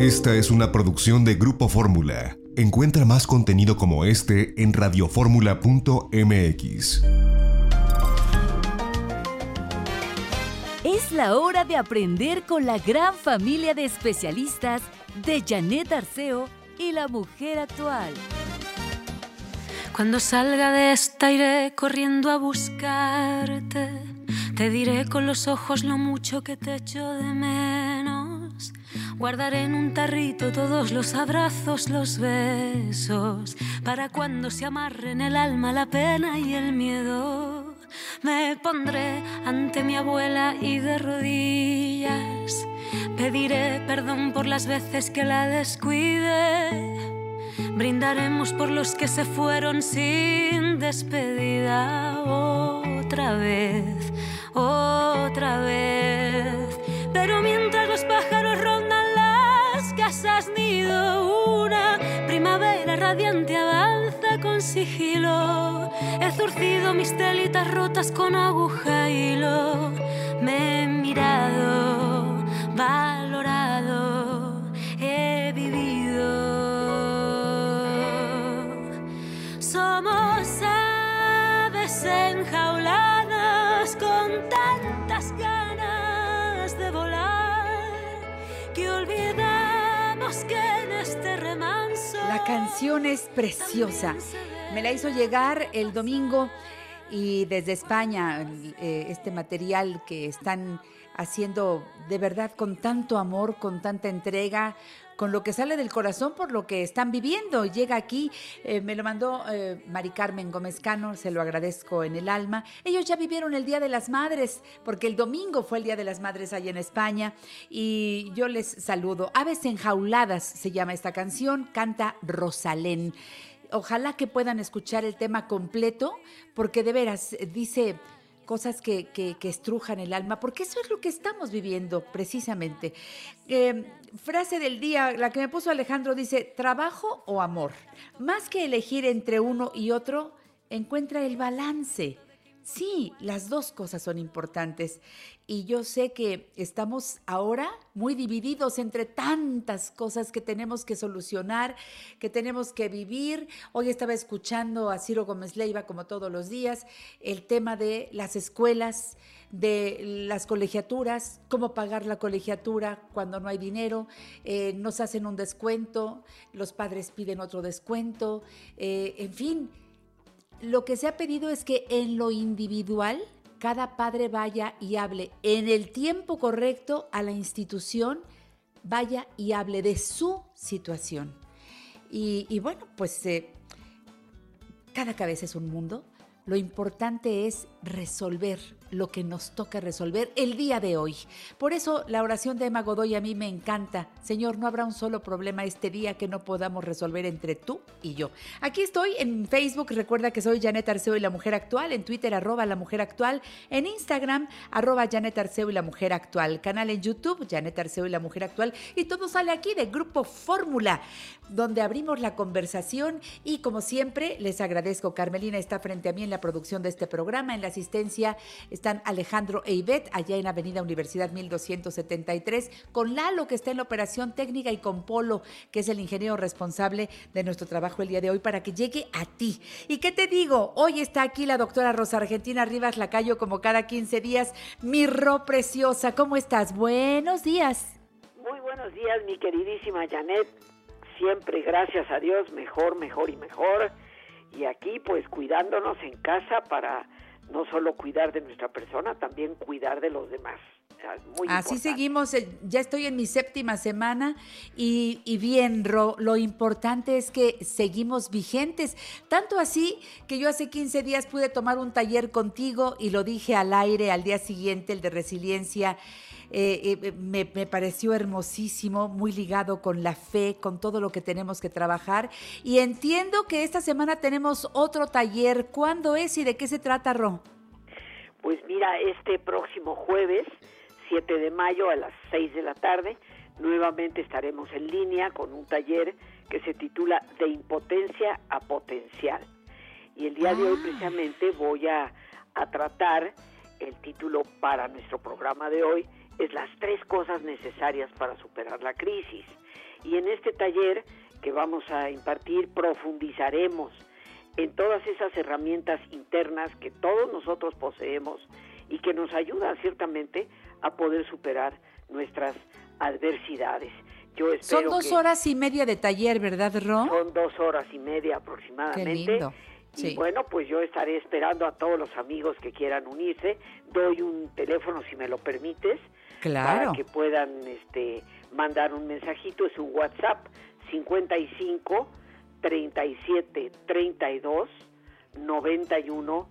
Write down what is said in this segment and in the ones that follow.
Esta es una producción de Grupo Fórmula. Encuentra más contenido como este en radioformula.mx. Es la hora de aprender con la gran familia de especialistas de Janet Arceo y la mujer actual. Cuando salga de esta iré corriendo a buscarte. Te diré con los ojos lo mucho que te echo de menos. Guardaré en un tarrito todos los abrazos, los besos, para cuando se amarren el alma, la pena y el miedo. Me pondré ante mi abuela y de rodillas pediré perdón por las veces que la descuide. Brindaremos por los que se fueron sin despedida otra vez, otra vez. Pero mientras los pájaros rondan has nido una primavera radiante avanza con sigilo. He zurcido mis telitas rotas con aguja y hilo. Me he mirado, valorado, he vivido. Somos aves enjauladas que este La canción es preciosa. Me la hizo llegar el domingo y desde España eh, este material que están haciendo de verdad con tanto amor, con tanta entrega, con lo que sale del corazón por lo que están viviendo. Llega aquí, eh, me lo mandó eh, Mari Carmen Gómez Cano, se lo agradezco en el alma. Ellos ya vivieron el Día de las Madres, porque el domingo fue el Día de las Madres allá en España, y yo les saludo. Aves enjauladas se llama esta canción, canta Rosalén. Ojalá que puedan escuchar el tema completo, porque de veras dice cosas que, estrujan el alma, porque eso es lo que estamos viviendo precisamente. Em, frase del día, la que me puso Alejandro dice, trabajo o amor. Más que elegir entre uno y otro, encuentra el balance. Sí, las dos cosas son importantes y yo sé que estamos ahora muy divididos entre tantas cosas que tenemos que solucionar, que tenemos que vivir. Hoy estaba escuchando a Ciro Gómez Leiva, como todos los días, el tema de las escuelas, de las colegiaturas, cómo pagar la colegiatura cuando no hay dinero, eh, nos hacen un descuento, los padres piden otro descuento, eh, en fin lo que se ha pedido es que en lo individual cada padre vaya y hable en el tiempo correcto a la institución, vaya y hable de su situación. Y, bueno, pues eh, cada cabeza es un mundo. Lo importante es resolver lo que nos toca resolver el día de hoy. Por eso la oración de Emma Godoy a mí me encanta. Señor, no habrá un solo problema este día que no podamos resolver entre tú y yo. Aquí estoy en Facebook, recuerda que soy Janet Arceo y la Mujer Actual, en Twitter arroba la Mujer Actual, en Instagram arroba Janet Arceo y la Mujer Actual, canal en YouTube Janet Arceo y la Mujer Actual y todo sale aquí de Grupo Fórmula, donde abrimos la conversación y como siempre les agradezco, Carmelina está frente a mí en la producción de este programa, en la asistencia están Alejandro e allá en Avenida Universidad 1273, con Lalo, que está en la operación técnica, y con Polo, que es el ingeniero responsable de nuestro trabajo el día de hoy, para que llegue a ti. ¿Y qué te digo? Hoy está aquí la doctora Rosa Argentina Rivas Lacayo, como cada 15 días. Mi ro preciosa, ¿cómo estás? Buenos días. Muy buenos días, mi queridísima Janet. Siempre, gracias a Dios, mejor, mejor y mejor. Y aquí, pues, cuidándonos en casa para no solo cuidar de nuestra persona, también cuidar de los demás. Así seguimos, eh, ya estoy en mi séptima semana y, bien, lo importante es que seguimos vigentes, tanto así que yo hace 15 días pude tomar un taller contigo y lo dije al aire al día siguiente, el de resiliencia eh, eh, me, me pareció hermosísimo, muy ligado con la fe, con todo lo que tenemos que trabajar. Y entiendo que esta semana tenemos otro taller. ¿Cuándo es y de qué se trata, Ro? Pues mira, este próximo jueves, 7 de mayo a las 6 de la tarde, nuevamente estaremos en línea con un taller que se titula De impotencia a potencial. Y el día de hoy Ah. precisamente voy a, a tratar el título para nuestro programa de hoy es las tres cosas necesarias para superar la crisis. Y en este taller que vamos a impartir profundizaremos en todas esas herramientas internas que todos nosotros poseemos y que nos ayudan ciertamente a poder superar nuestras adversidades. Yo espero Son dos que horas y media de taller, ¿verdad, Ro? son dos horas y media Qué aproximadamente. lindo. Y bueno, pues yo estaré esperando a todos los amigos que quieran unirse. Doy un teléfono si me lo permites Claro. para que puedan este mandar un mensajito, es un WhatsApp 55 37 32 91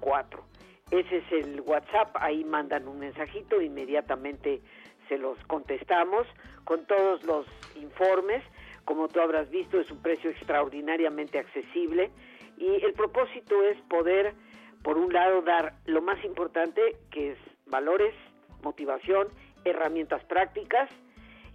04. Ese es el WhatsApp, ahí mandan un mensajito, inmediatamente se los contestamos con todos los informes. Como tú habrás visto, es un precio extraordinariamente accesible y el propósito es poder, por un lado, dar lo más importante, que es valores, motivación, herramientas prácticas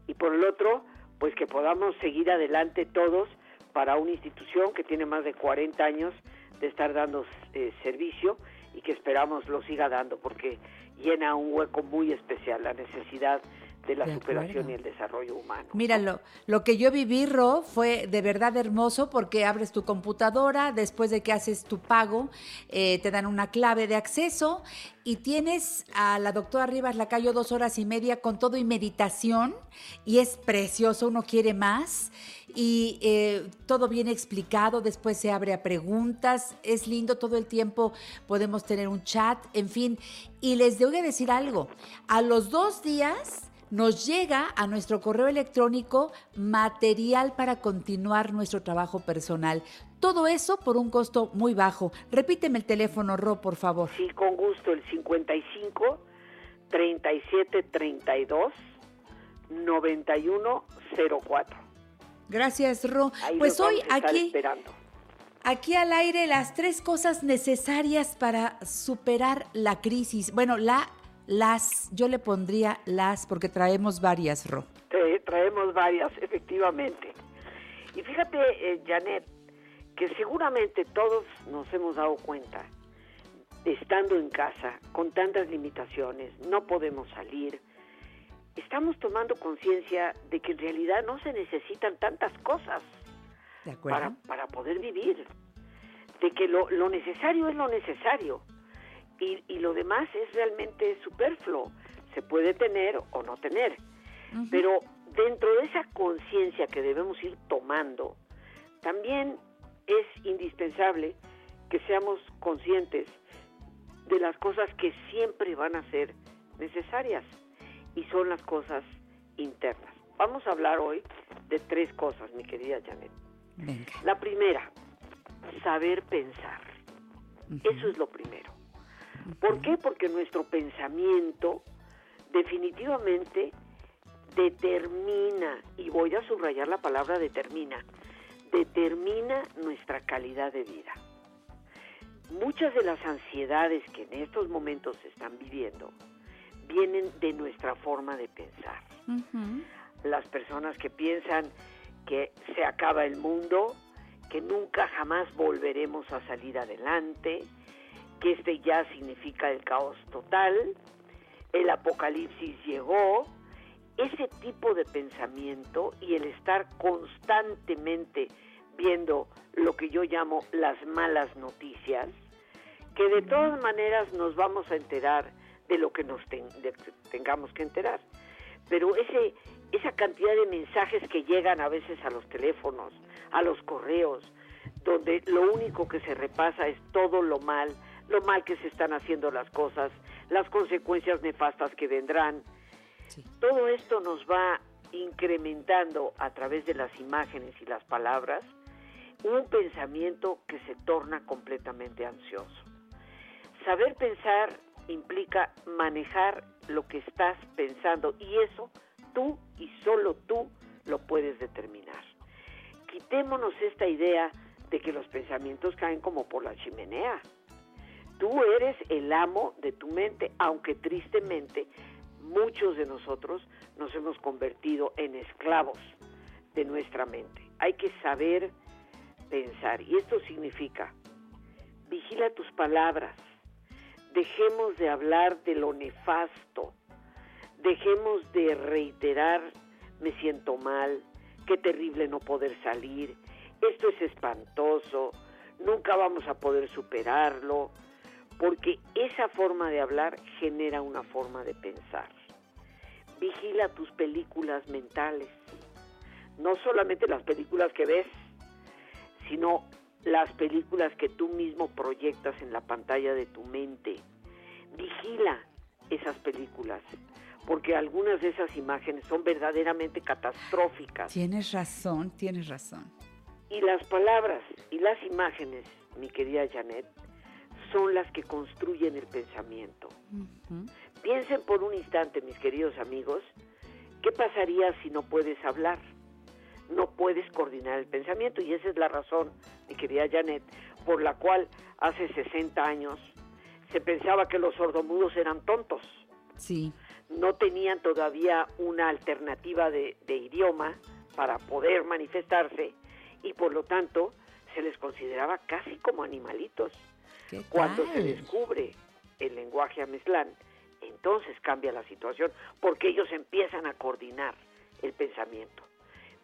y por el otro, pues que podamos seguir adelante todos para una institución que tiene más de 40 años de estar dando eh, servicio y que esperamos lo siga dando porque llena un hueco muy especial, la necesidad de la De superación y el desarrollo humano. Mira, lo, lo que yo viví, Ro, fue de verdad hermoso porque abres tu computadora, después de que haces tu pago, eh, te dan una clave de acceso y tienes a la doctora Rivas Lacayo dos horas y media con todo y meditación y es precioso, uno quiere más y eh, todo bien explicado, después se abre a preguntas, es lindo todo el tiempo, podemos tener un chat, en fin. Y les a decir algo, a los dos días nos llega a nuestro correo electrónico material para continuar nuestro trabajo personal. Todo eso por un costo muy bajo. Repíteme el teléfono, Ro, por favor. Sí, con gusto, el 55 37 32 91 04. Gracias, Ro. Ahí Pues hoy aquí, esperando. aquí al aire las tres cosas necesarias para superar la crisis. Bueno, la, las, yo le pondría las porque traemos varias, Ro. Traemos varias, efectivamente. Y fíjate, eh, Janet, que seguramente todos nos hemos dado cuenta, estando en casa, con tantas limitaciones, no podemos salir, estamos tomando conciencia de que en realidad no se necesitan tantas cosas para, para poder vivir, de que lo, lo necesario es lo necesario y, y lo demás es realmente superfluo, se puede tener o no tener. Pero dentro de esa conciencia que debemos ir tomando, también es indispensable que seamos conscientes de las cosas que siempre van a ser necesarias y son las cosas internas. Vamos a hablar hoy de tres cosas, mi querida Janet. Venga. La primera, saber pensar. Eso es lo primero. ¿Por qué? Porque nuestro pensamiento definitivamente determina, y voy a subrayar la palabra determina, determina nuestra calidad de vida. Muchas de las ansiedades que en estos momentos se están viviendo vienen de nuestra forma de pensar. Las personas que piensan que se acaba el mundo, que nunca jamás volveremos a salir adelante, que este ya significa el caos total, el apocalipsis llegó, ese tipo de pensamiento y el estar constantemente viendo lo que yo llamo las malas noticias, que de todas maneras nos vamos a enterar de lo que nos ten- de- tengamos que enterar. Pero ese, esa cantidad de mensajes que llegan a veces a los teléfonos, a los correos, donde lo único que se repasa es todo lo mal, lo mal que se están haciendo las cosas, las consecuencias nefastas que vendrán. Sí. Todo esto nos va incrementando a través de las imágenes y las palabras un pensamiento que se torna completamente ansioso. Saber pensar implica manejar lo que estás pensando y eso tú y solo tú lo puedes determinar. Quitémonos esta idea de que los pensamientos caen como por la chimenea. Tú eres el amo de tu mente, aunque tristemente muchos de nosotros nos hemos convertido en esclavos de nuestra mente. Hay que saber pensar y esto significa vigila tus palabras, dejemos de hablar de lo nefasto, dejemos de reiterar me siento mal, qué terrible no poder salir, esto es espantoso, nunca vamos a poder superarlo, porque esa forma de hablar genera una forma de pensar. Vigila tus películas mentales, no solamente las películas que ves, sino las películas que tú mismo proyectas en la pantalla de tu mente. Vigila esas películas, porque algunas de esas imágenes son verdaderamente catastróficas. Tienes razón, tienes razón. Y las palabras y las imágenes, mi querida Janet, son las que construyen el pensamiento. Piensen por un instante, mis queridos amigos, ¿qué pasaría si no puedes hablar? No puedes coordinar el pensamiento y esa es la razón, mi querida Janet, por la cual hace 60 años se pensaba que los sordomudos eran tontos. Sí. No tenían todavía una alternativa de, de idioma para poder manifestarse y por lo tanto se les consideraba casi como animalitos. Cuando se descubre el lenguaje ameslán, entonces cambia la situación porque ellos empiezan a coordinar el pensamiento.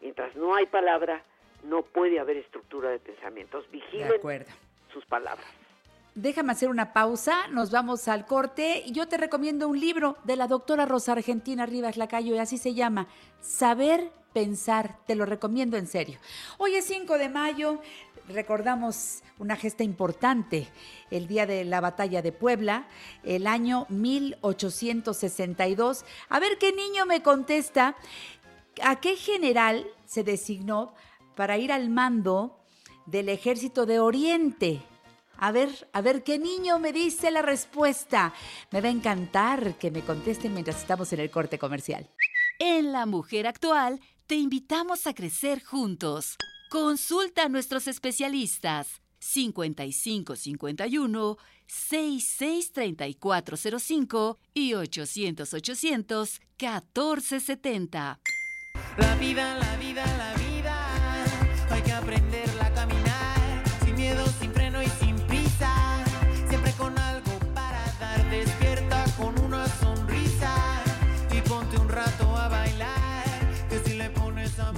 Mientras no hay palabra, no puede haber estructura de pensamientos. Vigilen sus palabras. Déjame hacer una pausa, nos vamos al corte y yo te recomiendo un libro de la doctora Rosa Argentina Rivas Lacayo y así se llama, Saber Pensar, te lo recomiendo en serio. Hoy es 5 de mayo, recordamos una gesta importante, el día de la batalla de Puebla, el año 1862. A ver qué niño me contesta, ¿a qué general se designó para ir al mando del ejército de Oriente? A ver, a ver qué niño me dice la respuesta. Me va a encantar que me contesten mientras estamos en el corte comercial. En La Mujer Actual te invitamos a crecer juntos. Consulta a nuestros especialistas 5551 663405 y 800 800 1470. La vida, la vida, la vida. Hay que aprenderla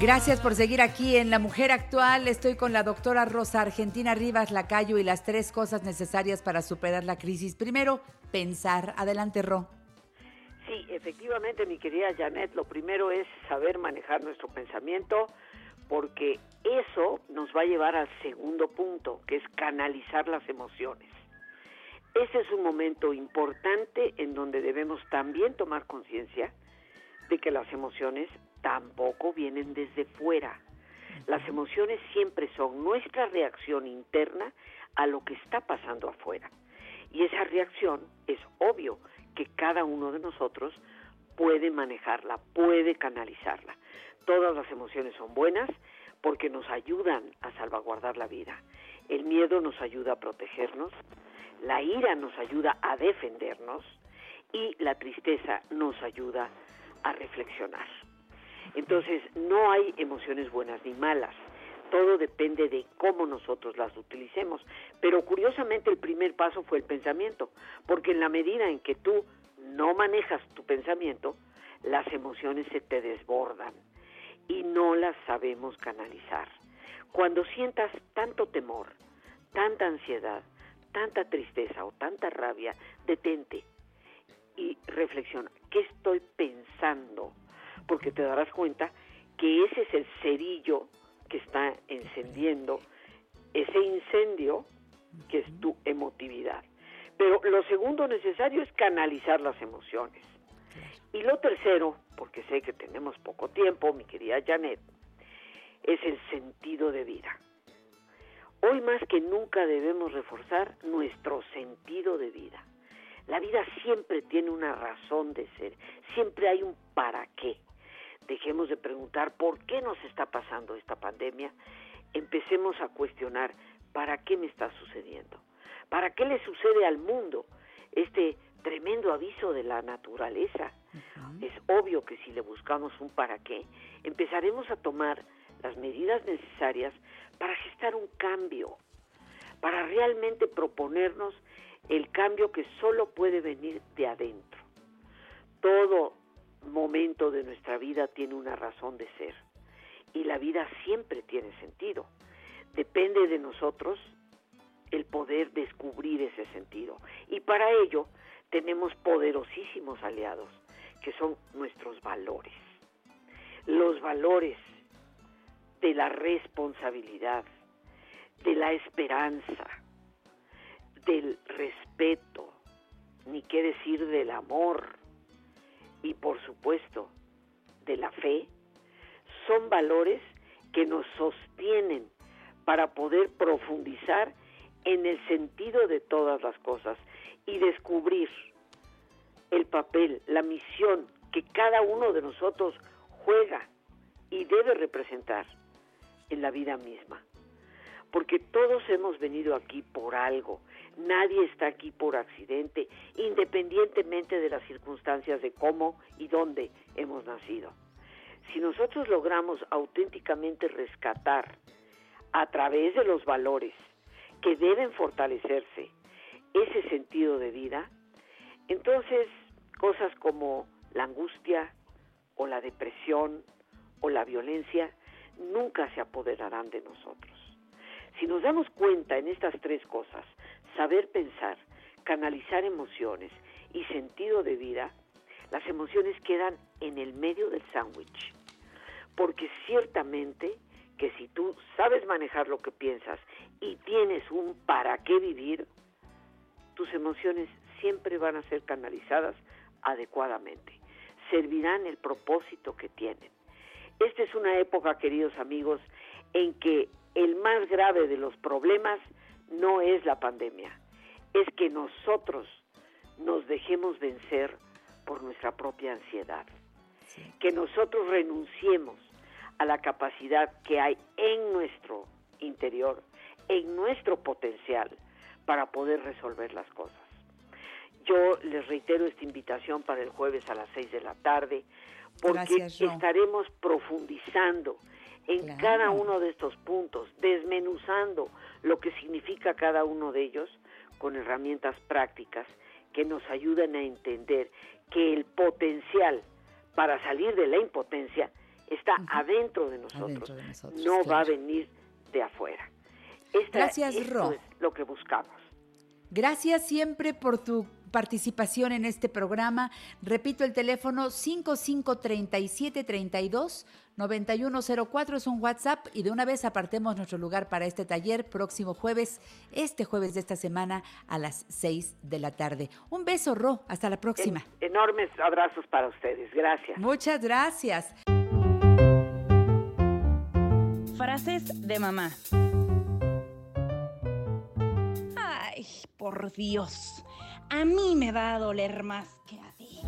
Gracias por seguir aquí en La Mujer Actual. Estoy con la doctora Rosa Argentina Rivas Lacayo y las tres cosas necesarias para superar la crisis. Primero, pensar. Adelante, Ro. Sí, efectivamente, mi querida Janet, lo primero es saber manejar nuestro pensamiento, porque eso nos va a llevar al segundo punto, que es canalizar las emociones. Ese es un momento importante en donde debemos también tomar conciencia de que las emociones tampoco vienen desde fuera. Las emociones siempre son nuestra reacción interna a lo que está pasando afuera. Y esa reacción es obvio que cada uno de nosotros puede manejarla, puede canalizarla. Todas las emociones son buenas porque nos ayudan a salvaguardar la vida. El miedo nos ayuda a protegernos, la ira nos ayuda a defendernos y la tristeza nos ayuda a reflexionar. Entonces, no hay emociones buenas ni malas. Todo depende de cómo nosotros las utilicemos. Pero curiosamente el primer paso fue el pensamiento, porque en la medida en que tú no manejas tu pensamiento, las emociones se te desbordan y no las sabemos canalizar. Cuando sientas tanto temor, tanta ansiedad, tanta tristeza o tanta rabia, detente y reflexiona, ¿qué estoy pensando? Porque te darás cuenta que ese es el cerillo que está encendiendo ese incendio que es tu emotividad. Pero lo segundo necesario es canalizar las emociones. Y lo tercero, porque sé que tenemos poco tiempo, mi querida Janet, es el sentido de vida. Hoy más que nunca debemos reforzar nuestro sentido de vida. La vida siempre tiene una razón de ser, siempre hay un para qué. Dejemos de preguntar por qué nos está pasando esta pandemia, empecemos a cuestionar para qué me está sucediendo, para qué le sucede al mundo este tremendo aviso de la naturaleza. Es obvio que si le buscamos un para qué, empezaremos a tomar las medidas necesarias para gestar un cambio, para realmente proponernos el cambio que solo puede venir de adentro. Todo momento de nuestra vida tiene una razón de ser y la vida siempre tiene sentido. Depende de nosotros el poder descubrir ese sentido y para ello tenemos poderosísimos aliados que son nuestros valores. Los valores de la responsabilidad, de la esperanza, del respeto, ni qué decir del amor y por supuesto de la fe, son valores que nos sostienen para poder profundizar en el sentido de todas las cosas y descubrir el papel, la misión que cada uno de nosotros juega y debe representar en la vida misma. Porque todos hemos venido aquí por algo, nadie está aquí por accidente, independientemente de las circunstancias de cómo y dónde hemos nacido. Si nosotros logramos auténticamente rescatar a través de los valores que deben fortalecerse ese sentido de vida, entonces cosas como la angustia o la depresión o la violencia nunca se apoderarán de nosotros. Si nos damos cuenta en estas tres cosas, saber pensar, canalizar emociones y sentido de vida, las emociones quedan en el medio del sándwich. Porque ciertamente que si tú sabes manejar lo que piensas y tienes un para qué vivir, tus emociones siempre van a ser canalizadas adecuadamente. Servirán el propósito que tienen. Esta es una época, queridos amigos, en que el más grave de los problemas no es la pandemia, es que nosotros nos dejemos vencer por nuestra propia ansiedad, que nosotros renunciemos a la capacidad que hay en nuestro interior, en nuestro potencial para poder resolver las cosas. Yo les reitero esta invitación para el jueves a las seis de la tarde, porque estaremos profundizando en cada uno de estos puntos, desmenuzando lo que significa cada uno de ellos con herramientas prácticas que nos ayuden a entender que el potencial para salir de la impotencia está adentro, de nosotros, no va a venir de afuera. Gracias, Ro. es lo que buscamos. Gracias siempre por tu participación en este programa. Repito el teléfono 553732 9104 es un WhatsApp y de una vez apartemos nuestro lugar para este taller próximo jueves, este jueves de esta semana a las 6 de la tarde. Un beso, Ro, hasta la próxima. enormes abrazos para ustedes, gracias. Muchas gracias. Frases de mamá. Ay, por Dios a mí me va a doler más que a ti.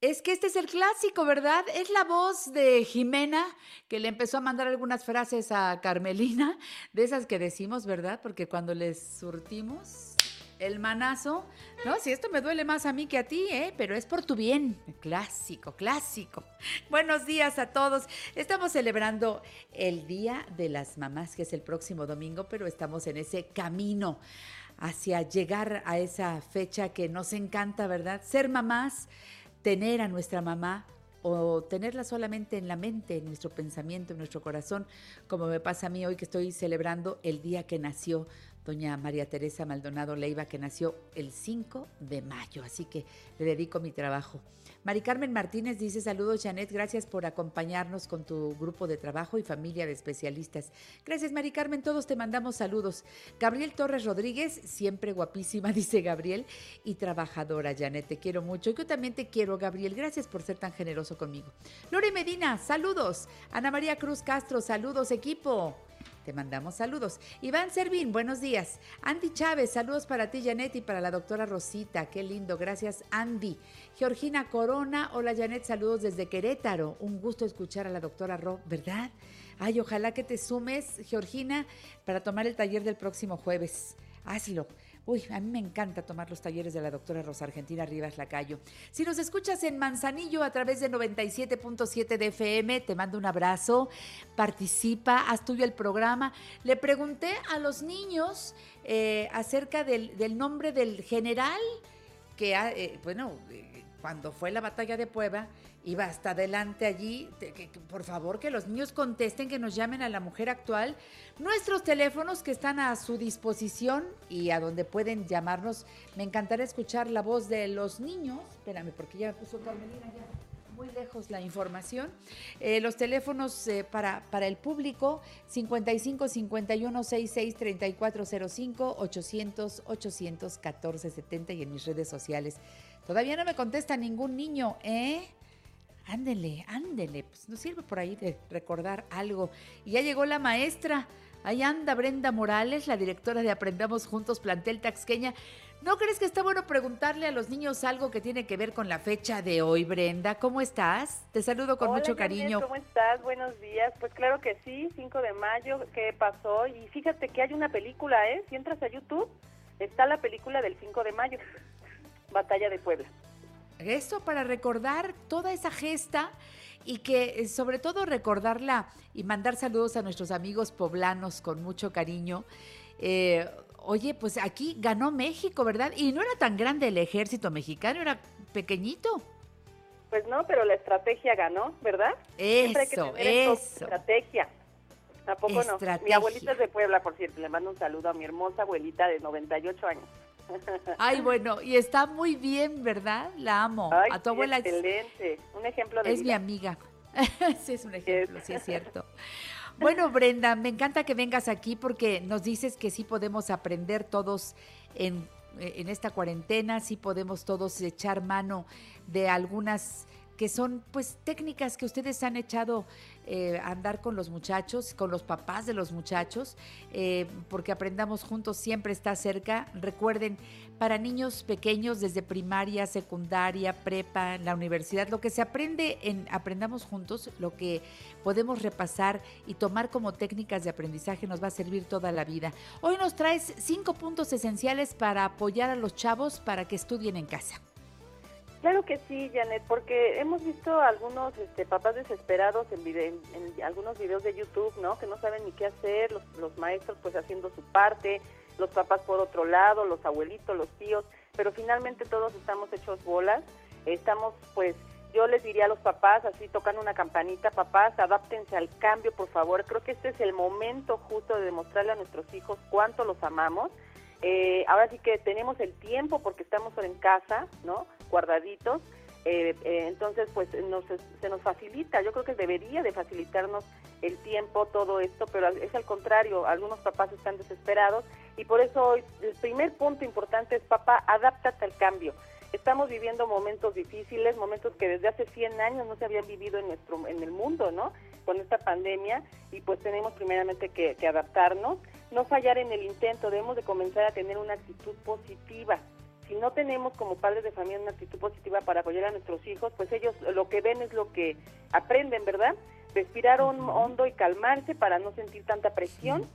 Es que este es el clásico, ¿verdad? Es la voz de Jimena que le empezó a mandar algunas frases a Carmelina, de esas que decimos, ¿verdad? Porque cuando les surtimos, el manazo. No, si esto me duele más a mí que a ti, ¿eh? Pero es por tu bien. Clásico, clásico. Buenos días a todos. Estamos celebrando el Día de las Mamás, que es el próximo domingo, pero estamos en ese camino hacia llegar a esa fecha que nos encanta, ¿verdad? Ser mamás, tener a nuestra mamá o tenerla solamente en la mente, en nuestro pensamiento, en nuestro corazón, como me pasa a mí hoy que estoy celebrando el día que nació doña María Teresa Maldonado Leiva, que nació el 5 de mayo. Así que le dedico mi trabajo. Mari Carmen Martínez dice saludos Janet, gracias por acompañarnos con tu grupo de trabajo y familia de especialistas. Gracias Mari Carmen, todos te mandamos saludos. Gabriel Torres Rodríguez, siempre guapísima, dice Gabriel, y trabajadora Janet, te quiero mucho. Yo también te quiero Gabriel, gracias por ser tan generoso conmigo. Lore Medina, saludos. Ana María Cruz Castro, saludos equipo. Te mandamos saludos. Iván Servín, buenos días. Andy Chávez, saludos para ti, Janet, y para la doctora Rosita. Qué lindo, gracias, Andy. Georgina Corona, hola, Janet, saludos desde Querétaro. Un gusto escuchar a la doctora Ro, ¿verdad? Ay, ojalá que te sumes, Georgina, para tomar el taller del próximo jueves. Hazlo. Uy, a mí me encanta tomar los talleres de la doctora Rosa Argentina Rivas Lacayo. Si nos escuchas en Manzanillo a través de 97.7 de FM, te mando un abrazo, participa, haz tuyo el programa. Le pregunté a los niños eh, acerca del, nombre del general que, eh, bueno, eh, cuando fue la batalla de Puebla, iba hasta adelante allí. Por favor, que los niños contesten, que nos llamen a la mujer actual. Nuestros teléfonos que están a su disposición y a donde pueden llamarnos. Me encantará escuchar la voz de los niños. Espérame, porque ya me puso Carmelina ya muy lejos la información. Eh, los teléfonos eh, para, para el público 55 51 66 3405 800 814 70 y en mis redes sociales. Todavía no me contesta ningún niño, ¿eh? Ándele, ándele, pues nos sirve por ahí de recordar algo. Y ya llegó la maestra. Ahí anda Brenda Morales, la directora de Aprendamos Juntos Plantel Taxqueña. ¿No crees que está bueno preguntarle a los niños algo que tiene que ver con la fecha de hoy, Brenda? ¿Cómo estás? Te saludo con Hola, mucho cariño. ¿Cómo estás? Buenos días. Pues claro que sí, 5 de mayo, ¿qué pasó? Y fíjate que hay una película, ¿eh? Si entras a YouTube, está la película del 5 de mayo, Batalla de Puebla. Esto para recordar toda esa gesta y que eh, sobre todo recordarla y mandar saludos a nuestros amigos poblanos con mucho cariño. Eh, oye, pues aquí ganó México, ¿verdad? Y no era tan grande el ejército mexicano, era pequeñito. Pues no, pero la estrategia ganó, ¿verdad? Hay que Eso, tener eso. Estrategia. ¿Tampoco no? Mi abuelita es de Puebla, por cierto. Le mando un saludo a mi hermosa abuelita de 98 años. Ay, bueno, y está muy bien, ¿verdad? La amo. Ay, a tu abuela excelente. Un ejemplo de es mi amiga. sí, es un ejemplo, sí es cierto. Bueno, Brenda, me encanta que vengas aquí porque nos dices que sí podemos aprender todos en, en esta cuarentena, sí podemos todos echar mano de algunas que son pues técnicas que ustedes han echado eh, a andar con los muchachos, con los papás de los muchachos, eh, porque aprendamos juntos siempre está cerca. Recuerden, para niños pequeños desde primaria, secundaria, prepa, la universidad, lo que se aprende en Aprendamos Juntos, lo que podemos repasar y tomar como técnicas de aprendizaje nos va a servir toda la vida. Hoy nos traes cinco puntos esenciales para apoyar a los chavos para que estudien en casa. Claro que sí, Janet, porque hemos visto algunos este, papás desesperados en, en algunos videos de YouTube, ¿no? Que no saben ni qué hacer, los, los maestros pues haciendo su parte, los papás por otro lado, los abuelitos, los tíos, pero finalmente todos estamos hechos bolas, estamos pues, yo les diría a los papás, así tocan una campanita, papás, adáptense al cambio, por favor, creo que este es el momento justo de demostrarle a nuestros hijos cuánto los amamos, eh, ahora sí que tenemos el tiempo porque estamos en casa, ¿no? Guardaditos. Eh, eh, entonces, pues nos, se nos facilita. Yo creo que debería de facilitarnos el tiempo, todo esto, pero es al contrario. Algunos papás están desesperados y por eso el primer punto importante es, papá, adáptate al cambio. Estamos viviendo momentos difíciles, momentos que desde hace 100 años no se habían vivido en nuestro en el mundo, ¿no? Con esta pandemia y pues tenemos primeramente que, que adaptarnos, no fallar en el intento, debemos de comenzar a tener una actitud positiva. Si no tenemos como padres de familia una actitud positiva para apoyar a nuestros hijos, pues ellos lo que ven es lo que aprenden, ¿verdad? Respirar hon- hondo y calmarse para no sentir tanta presión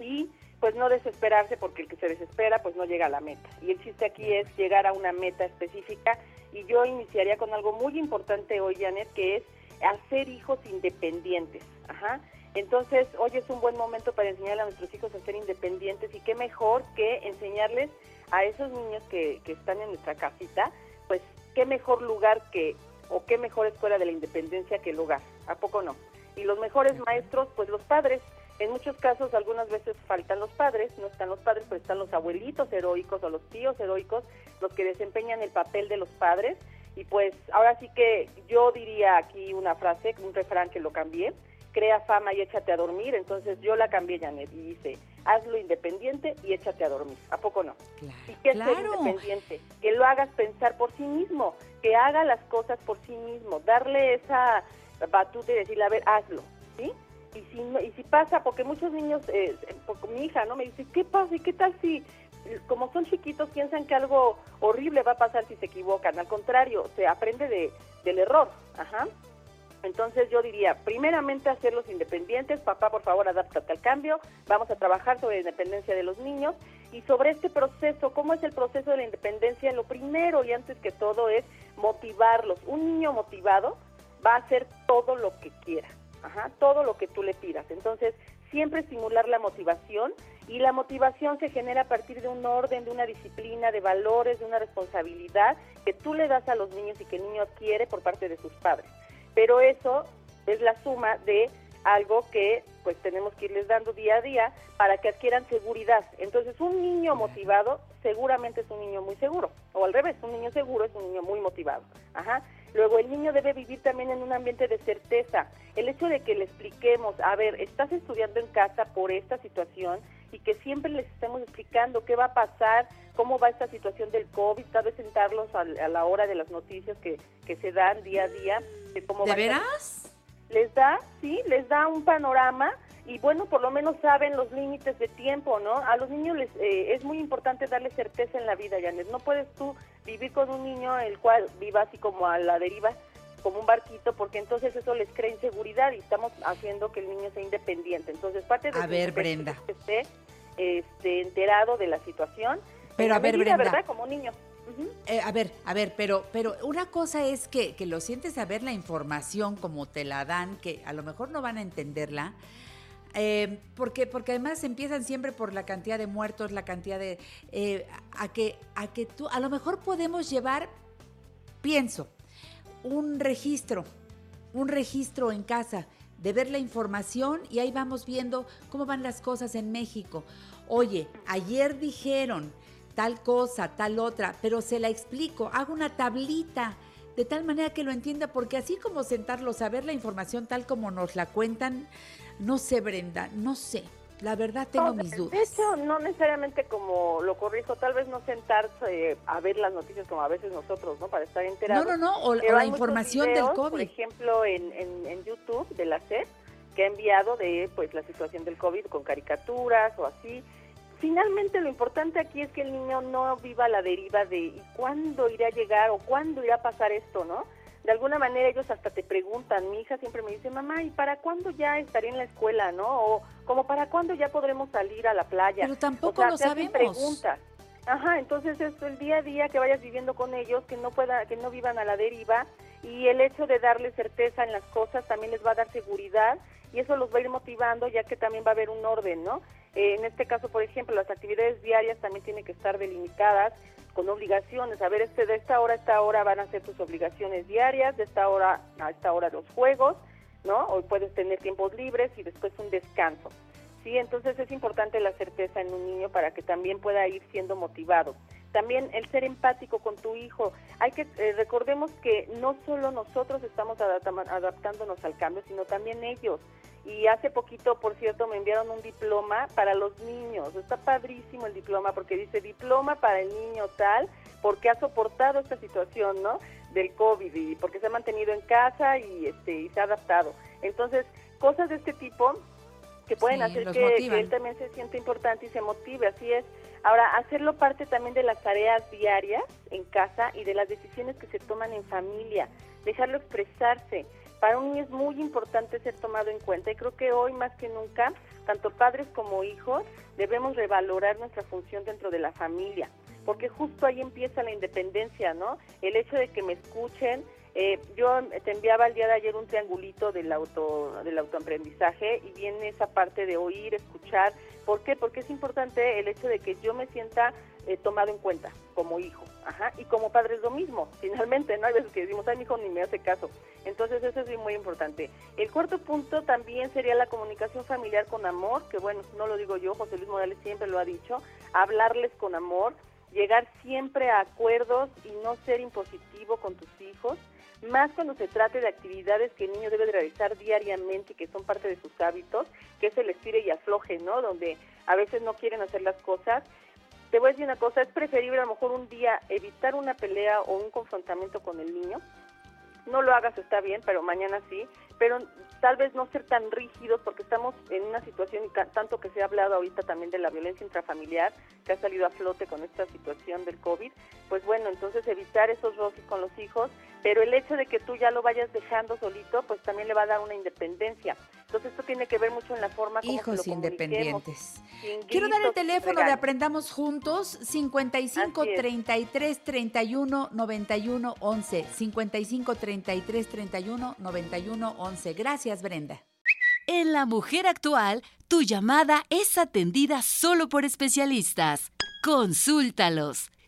y pues no desesperarse porque el que se desespera pues no llega a la meta. Y el chiste aquí es llegar a una meta específica y yo iniciaría con algo muy importante hoy, Janet, que es hacer hijos independientes. Ajá. Entonces, hoy es un buen momento para enseñarle a nuestros hijos a ser independientes y qué mejor que enseñarles a esos niños que, que están en nuestra casita, pues qué mejor lugar que, o qué mejor escuela de la independencia que el hogar, ¿a poco no? Y los mejores maestros, pues los padres, En muchos casos, algunas veces faltan los padres, no están los padres, pero están los abuelitos heroicos o los tíos heroicos, los que desempeñan el papel de los padres. Y pues ahora sí que yo diría aquí una frase, un refrán que lo cambié, crea fama y échate a dormir. Entonces yo la cambié, Janet, y dice, hazlo independiente y échate a dormir. ¿A poco no? ¿Y qué es ser claro. independiente? Que lo hagas pensar por sí mismo, que haga las cosas por sí mismo, darle esa batuta y decirle, a ver, hazlo, ¿sí? Y si, no- y si pasa, porque muchos niños, eh, porque mi hija, ¿no? Me dice, ¿qué pasa? ¿Y qué tal si, como son chiquitos, piensan que algo horrible va a pasar si se equivocan? Al contrario, se aprende de, del error, ajá. Entonces yo diría, primeramente hacerlos independientes, papá por favor adáptate al cambio, vamos a trabajar sobre la independencia de los niños y sobre este proceso, ¿cómo es el proceso de la independencia? Lo primero y antes que todo es motivarlos. Un niño motivado va a hacer todo lo que quiera, ajá, todo lo que tú le pidas. Entonces, siempre estimular la motivación y la motivación se genera a partir de un orden, de una disciplina, de valores, de una responsabilidad que tú le das a los niños y que el niño adquiere por parte de sus padres. Pero eso es la suma de algo que pues tenemos que irles dando día a día para que adquieran seguridad. Entonces, un niño motivado seguramente es un niño muy seguro, o al revés, un niño seguro es un niño muy motivado. Ajá. Luego, el niño debe vivir también en un ambiente de certeza. El hecho de que le expliquemos, a ver, estás estudiando en casa por esta situación y que siempre les estemos explicando qué va a pasar, cómo va esta situación del COVID, tal vez sentarlos a, la hora de las noticias que, que se dan día a día. De, cómo ¿De va a veras? les da, sí, les da un panorama y bueno, por lo menos saben los límites de tiempo, ¿no? A los niños les eh, es muy importante darles certeza en la vida, Janet. No puedes tú vivir con un niño el cual viva así como a la deriva, como un barquito, porque entonces eso les crea inseguridad y estamos haciendo que el niño sea independiente. Entonces, parte de A ver, Brenda. que esté este, enterado de la situación. Pero a ver, medida, Brenda. ¿verdad? Como un niño. Ujú. Eh, a ver, a ver, pero, pero una cosa es que, que lo sientes a ver la información como te la dan, que a lo mejor no van a entenderla, eh, porque, porque además empiezan siempre por la cantidad de muertos, la cantidad de... eh, a, que, a que tú, a lo mejor podemos llevar, pienso, un registro, un registro en casa de ver la información y ahí vamos viendo cómo van las cosas en México. Oye, ayer dijeron tal cosa, tal otra, pero se la explico, hago una tablita de tal manera que lo entienda, porque así como sentarlos a ver la información tal como nos la cuentan, no sé, Brenda, no sé. La verdad tengo No, mis dudas. De hecho, no necesariamente como lo corrijo, tal vez no sentarse a ver las noticias como a veces nosotros, ¿no? Para estar enterados. No, no, no, o- la información del COVID. Por ejemplo, en, en, en YouTube de la SED, que ha enviado de pues la situación del COVID con caricaturas o así. Finalmente, lo importante aquí es que el niño no viva la deriva de ¿y cuándo irá a llegar o cuándo irá a pasar esto, no? De alguna manera ellos hasta te preguntan, mi hija siempre me dice, mamá, ¿y para cuándo ya estaré en la escuela, no? O como para cuándo ya podremos salir a la playa. Pero tampoco o sea, lo te sabemos. preguntas. Ajá, entonces es el día a día que vayas viviendo con ellos, que no pueda, que no vivan a la deriva y el hecho de darles certeza en las cosas también les va a dar seguridad y eso los va a ir motivando ya que también va a haber un orden, ¿no? Eh, en este caso, por ejemplo, las actividades diarias también tienen que estar delimitadas con obligaciones. A ver, este, de esta hora a esta hora van a ser tus obligaciones diarias, de esta hora a esta hora los juegos, ¿no? Hoy puedes tener tiempos libres y después un descanso. Sí, entonces es importante la certeza en un niño para que también pueda ir siendo motivado. También el ser empático con tu hijo. Hay que eh, recordemos que no solo nosotros estamos adaptándonos al cambio, sino también ellos. Y hace poquito, por cierto, me enviaron un diploma para los niños. Está padrísimo el diploma porque dice diploma para el niño tal, porque ha soportado esta situación, ¿no? Del COVID y porque se ha mantenido en casa y este y se ha adaptado. Entonces, cosas de este tipo que pueden Sí, hacer que, que él también se siente importante y se motive, así es. Ahora, hacerlo parte también de las tareas diarias en casa y de las decisiones que se toman en familia, dejarlo expresarse. Para un es muy importante ser tomado en cuenta y creo que hoy más que nunca, tanto padres como hijos, debemos revalorar nuestra función dentro de la familia, porque justo ahí empieza la independencia, ¿no? El hecho de que me escuchen, Eh, yo te enviaba el día de ayer un triangulito del auto del autoaprendizaje y viene esa parte de oír, escuchar. ¿Por qué? Porque es importante el hecho de que yo me sienta eh, tomado en cuenta como hijo, ajá, y como padre es lo mismo. Finalmente, no hay veces que decimos, ay, mi hijo ni me hace caso. Entonces eso es muy importante. El cuarto punto también sería la comunicación familiar con amor, que bueno, no lo digo yo, José Luis Morales siempre lo ha dicho, hablarles con amor, llegar siempre a acuerdos y no ser impositivo con tus hijos más cuando se trate de actividades que el niño debe realizar diariamente y que son parte de sus hábitos, que es el estire y afloje, ¿no? Donde a veces no quieren hacer las cosas. Te voy a decir una cosa, es preferible a lo mejor un día evitar una pelea o un confrontamiento con el niño. No lo hagas, está bien, pero mañana sí. Pero tal vez no ser tan rígidos porque estamos en una situación, y tanto que se ha hablado ahorita también de la violencia intrafamiliar, que ha salido a flote con esta situación del COVID, pues bueno, entonces evitar esos roces con los hijos, pero el hecho de que tú ya lo vayas dejando solito, pues también le va a dar una independencia. Entonces esto tiene que ver mucho en la forma como Hijos independientes. Quiero dar el teléfono de Aprendamos Juntos, 55 33 31 91 11. 55 33 31 91 11. Gracias, Brenda. En La Mujer Actual, tu llamada es atendida solo por especialistas. Consúltalos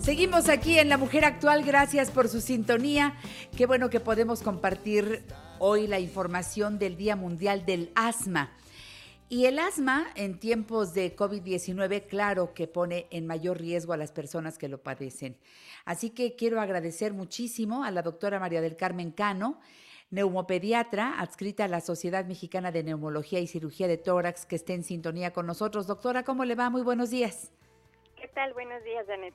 Seguimos aquí en La Mujer Actual, gracias por su sintonía. Qué bueno que podemos compartir hoy la información del Día Mundial del Asma. Y el asma en tiempos de COVID-19, claro que pone en mayor riesgo a las personas que lo padecen. Así que quiero agradecer muchísimo a la doctora María del Carmen Cano, neumopediatra, adscrita a la Sociedad Mexicana de Neumología y Cirugía de Tórax, que esté en sintonía con nosotros. Doctora, ¿cómo le va? Muy buenos días. ¿Qué tal? Buenos días, Janet.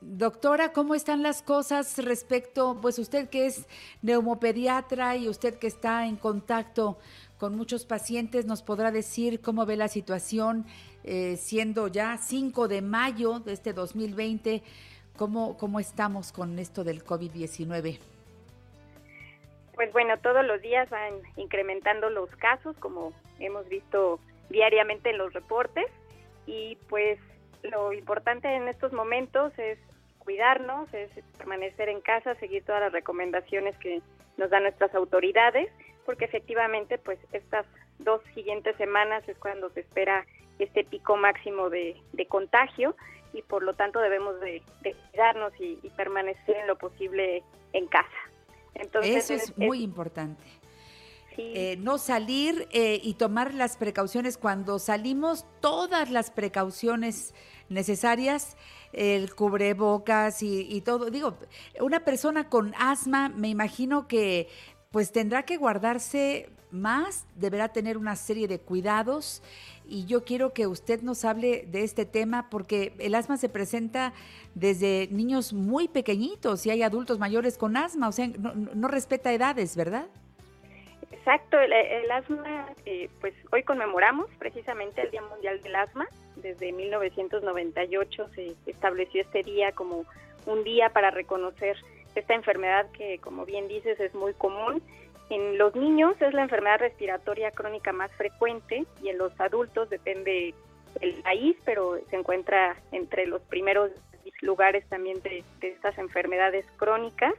Doctora, ¿cómo están las cosas respecto, pues usted que es neumopediatra y usted que está en contacto con muchos pacientes, nos podrá decir cómo ve la situación eh, siendo ya 5 de mayo de este 2020, cómo, cómo estamos con esto del COVID-19? Pues bueno, todos los días van incrementando los casos, como hemos visto diariamente en los reportes, y pues lo importante en estos momentos es cuidarnos, es permanecer en casa, seguir todas las recomendaciones que nos dan nuestras autoridades, porque efectivamente pues estas dos siguientes semanas es cuando se espera este pico máximo de, de contagio y por lo tanto debemos de, de cuidarnos y, y, permanecer en lo posible en casa. Entonces, Eso es, es muy importante. Sí. Eh, no salir eh, y tomar las precauciones cuando salimos, todas las precauciones necesarias, el cubrebocas y, y, todo. Digo, una persona con asma, me imagino que pues tendrá que guardarse más, deberá tener una serie de cuidados y yo quiero que usted nos hable de este tema porque el asma se presenta desde niños muy pequeñitos y hay adultos mayores con asma, o sea, no, no respeta edades, ¿verdad? Exacto, el, el asma, eh, pues hoy conmemoramos precisamente el Día Mundial del Asma. Desde 1998 se estableció este día como un día para reconocer esta enfermedad que, como bien dices, es muy común. En los niños es la enfermedad respiratoria crónica más frecuente y en los adultos depende el país, pero se encuentra entre los primeros lugares también de, de estas enfermedades crónicas.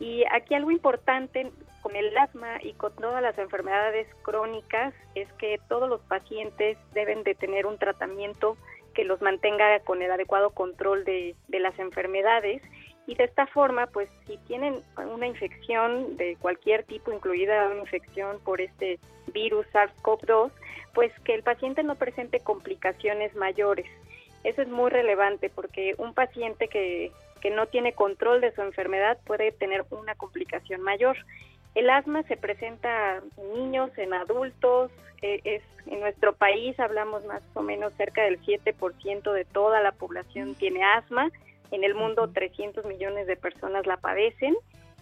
Y aquí algo importante con el asma y con todas las enfermedades crónicas es que todos los pacientes deben de tener un tratamiento que los mantenga con el adecuado control de, de las enfermedades y de esta forma, pues si tienen una infección de cualquier tipo, incluida una infección por este virus SARS-CoV-2, pues que el paciente no presente complicaciones mayores. Eso es muy relevante porque un paciente que, que no tiene control de su enfermedad puede tener una complicación mayor. El asma se presenta en niños, en adultos, eh, es en nuestro país hablamos más o menos cerca del 7% de toda la población tiene asma, En el mundo 300 millones de personas la padecen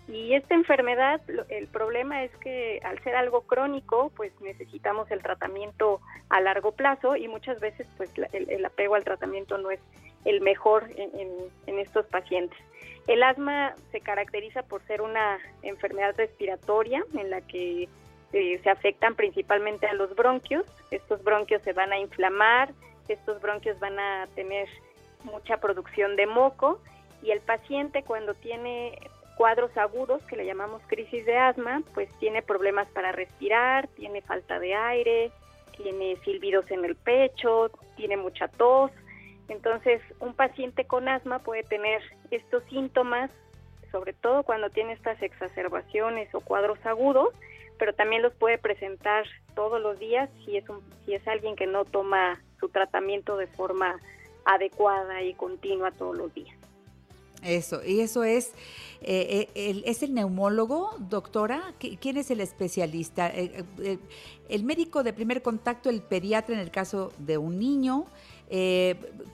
y esta enfermedad, el problema es que al ser algo crónico, pues necesitamos el tratamiento a largo plazo y muchas veces pues el, apego al tratamiento no es el mejor en, estos pacientes. El asma se caracteriza por ser una enfermedad respiratoria en la que eh, se afectan principalmente a los bronquios. Estos bronquios se van a inflamar, estos bronquios van a tener mucha producción de moco y el paciente cuando tiene cuadros agudos que le llamamos crisis de asma, pues tiene problemas para respirar, tiene falta de aire, tiene silbidos en el pecho, tiene mucha tos. Entonces, un paciente con asma puede tener estos síntomas, sobre todo cuando tiene estas exacerbaciones o cuadros agudos, pero también los puede presentar todos los días si es un, si es alguien que no toma su tratamiento de forma adecuada y continua todos los días. Eso, y eso es, eh, eh, el, ¿es el neumólogo, doctora? ¿Quién es el especialista? Eh, el médico de primer contacto, el pediatra en el caso de un niño.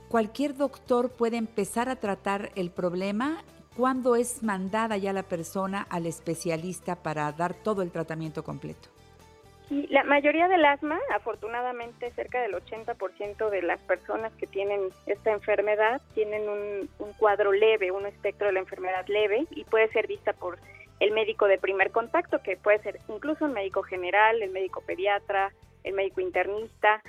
¿Cualquier doctor puede empezar a tratar el problema? ¿Cuándo es mandada ya la persona al especialista para dar todo el tratamiento completo? la mayoría del asma, afortunadamente cerca del 80% de las personas que tienen esta enfermedad tienen un, cuadro leve, un espectro de la enfermedad leve y puede ser vista por el médico de primer contacto, que puede ser incluso el médico general, el médico pediatra, el médico internista.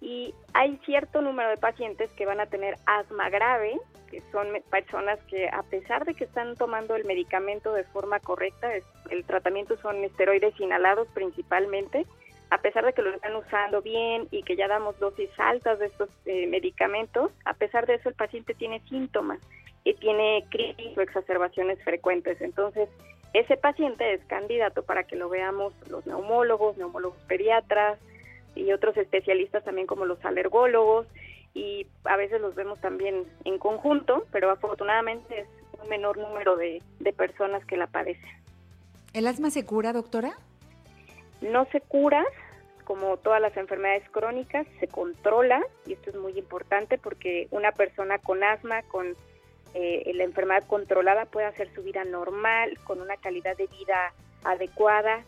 Y hay cierto número de pacientes que van a tener asma grave, que son personas que a pesar de que están tomando el medicamento de forma correcta, el tratamiento son esteroides inhalados principalmente, a pesar de que lo están usando bien y que ya damos dosis altas de estos eh, medicamentos, a pesar de eso el paciente tiene síntomas y tiene crisis o exacerbaciones frecuentes. Entonces, ese paciente es candidato para que lo veamos los neumólogos, neumólogos pediatras y otros especialistas también como los alergólogos y a veces los vemos también en conjunto, pero afortunadamente es un menor número de, de personas que la padecen. ¿El asma se cura, doctora? No se cura, como todas las enfermedades crónicas, se controla, y esto es muy importante porque una persona con asma, con eh, la enfermedad controlada, puede hacer su vida normal, con una calidad de vida adecuada.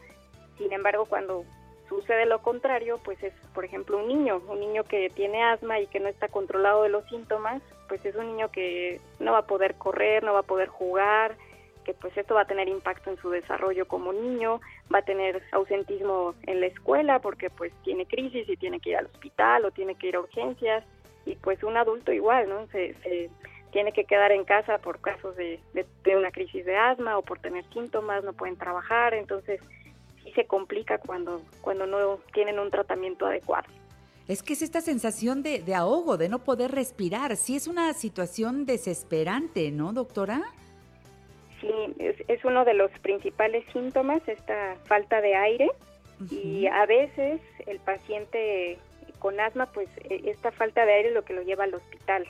Sin embargo, cuando sucede lo contrario, pues es, por ejemplo, un niño, un niño que tiene asma y que no está controlado de los síntomas, pues es un niño que no va a poder correr, no va a poder jugar, que pues esto va a tener impacto en su desarrollo como niño, va a tener ausentismo en la escuela porque pues tiene crisis y tiene que ir al hospital o tiene que ir a urgencias y pues un adulto igual, ¿no? Se, tiene que quedar en casa por casos de, de, una crisis de asma o por tener síntomas, no pueden trabajar, entonces sí se complica cuando, cuando no tienen un tratamiento adecuado. Es que es esta sensación de, de ahogo, de no poder respirar. Sí es una situación desesperante, ¿no, doctora? Sí, es, uno de los principales síntomas, esta falta de aire. Y a veces el paciente con asma, pues e, esta falta de aire es lo que lo lleva al hospital.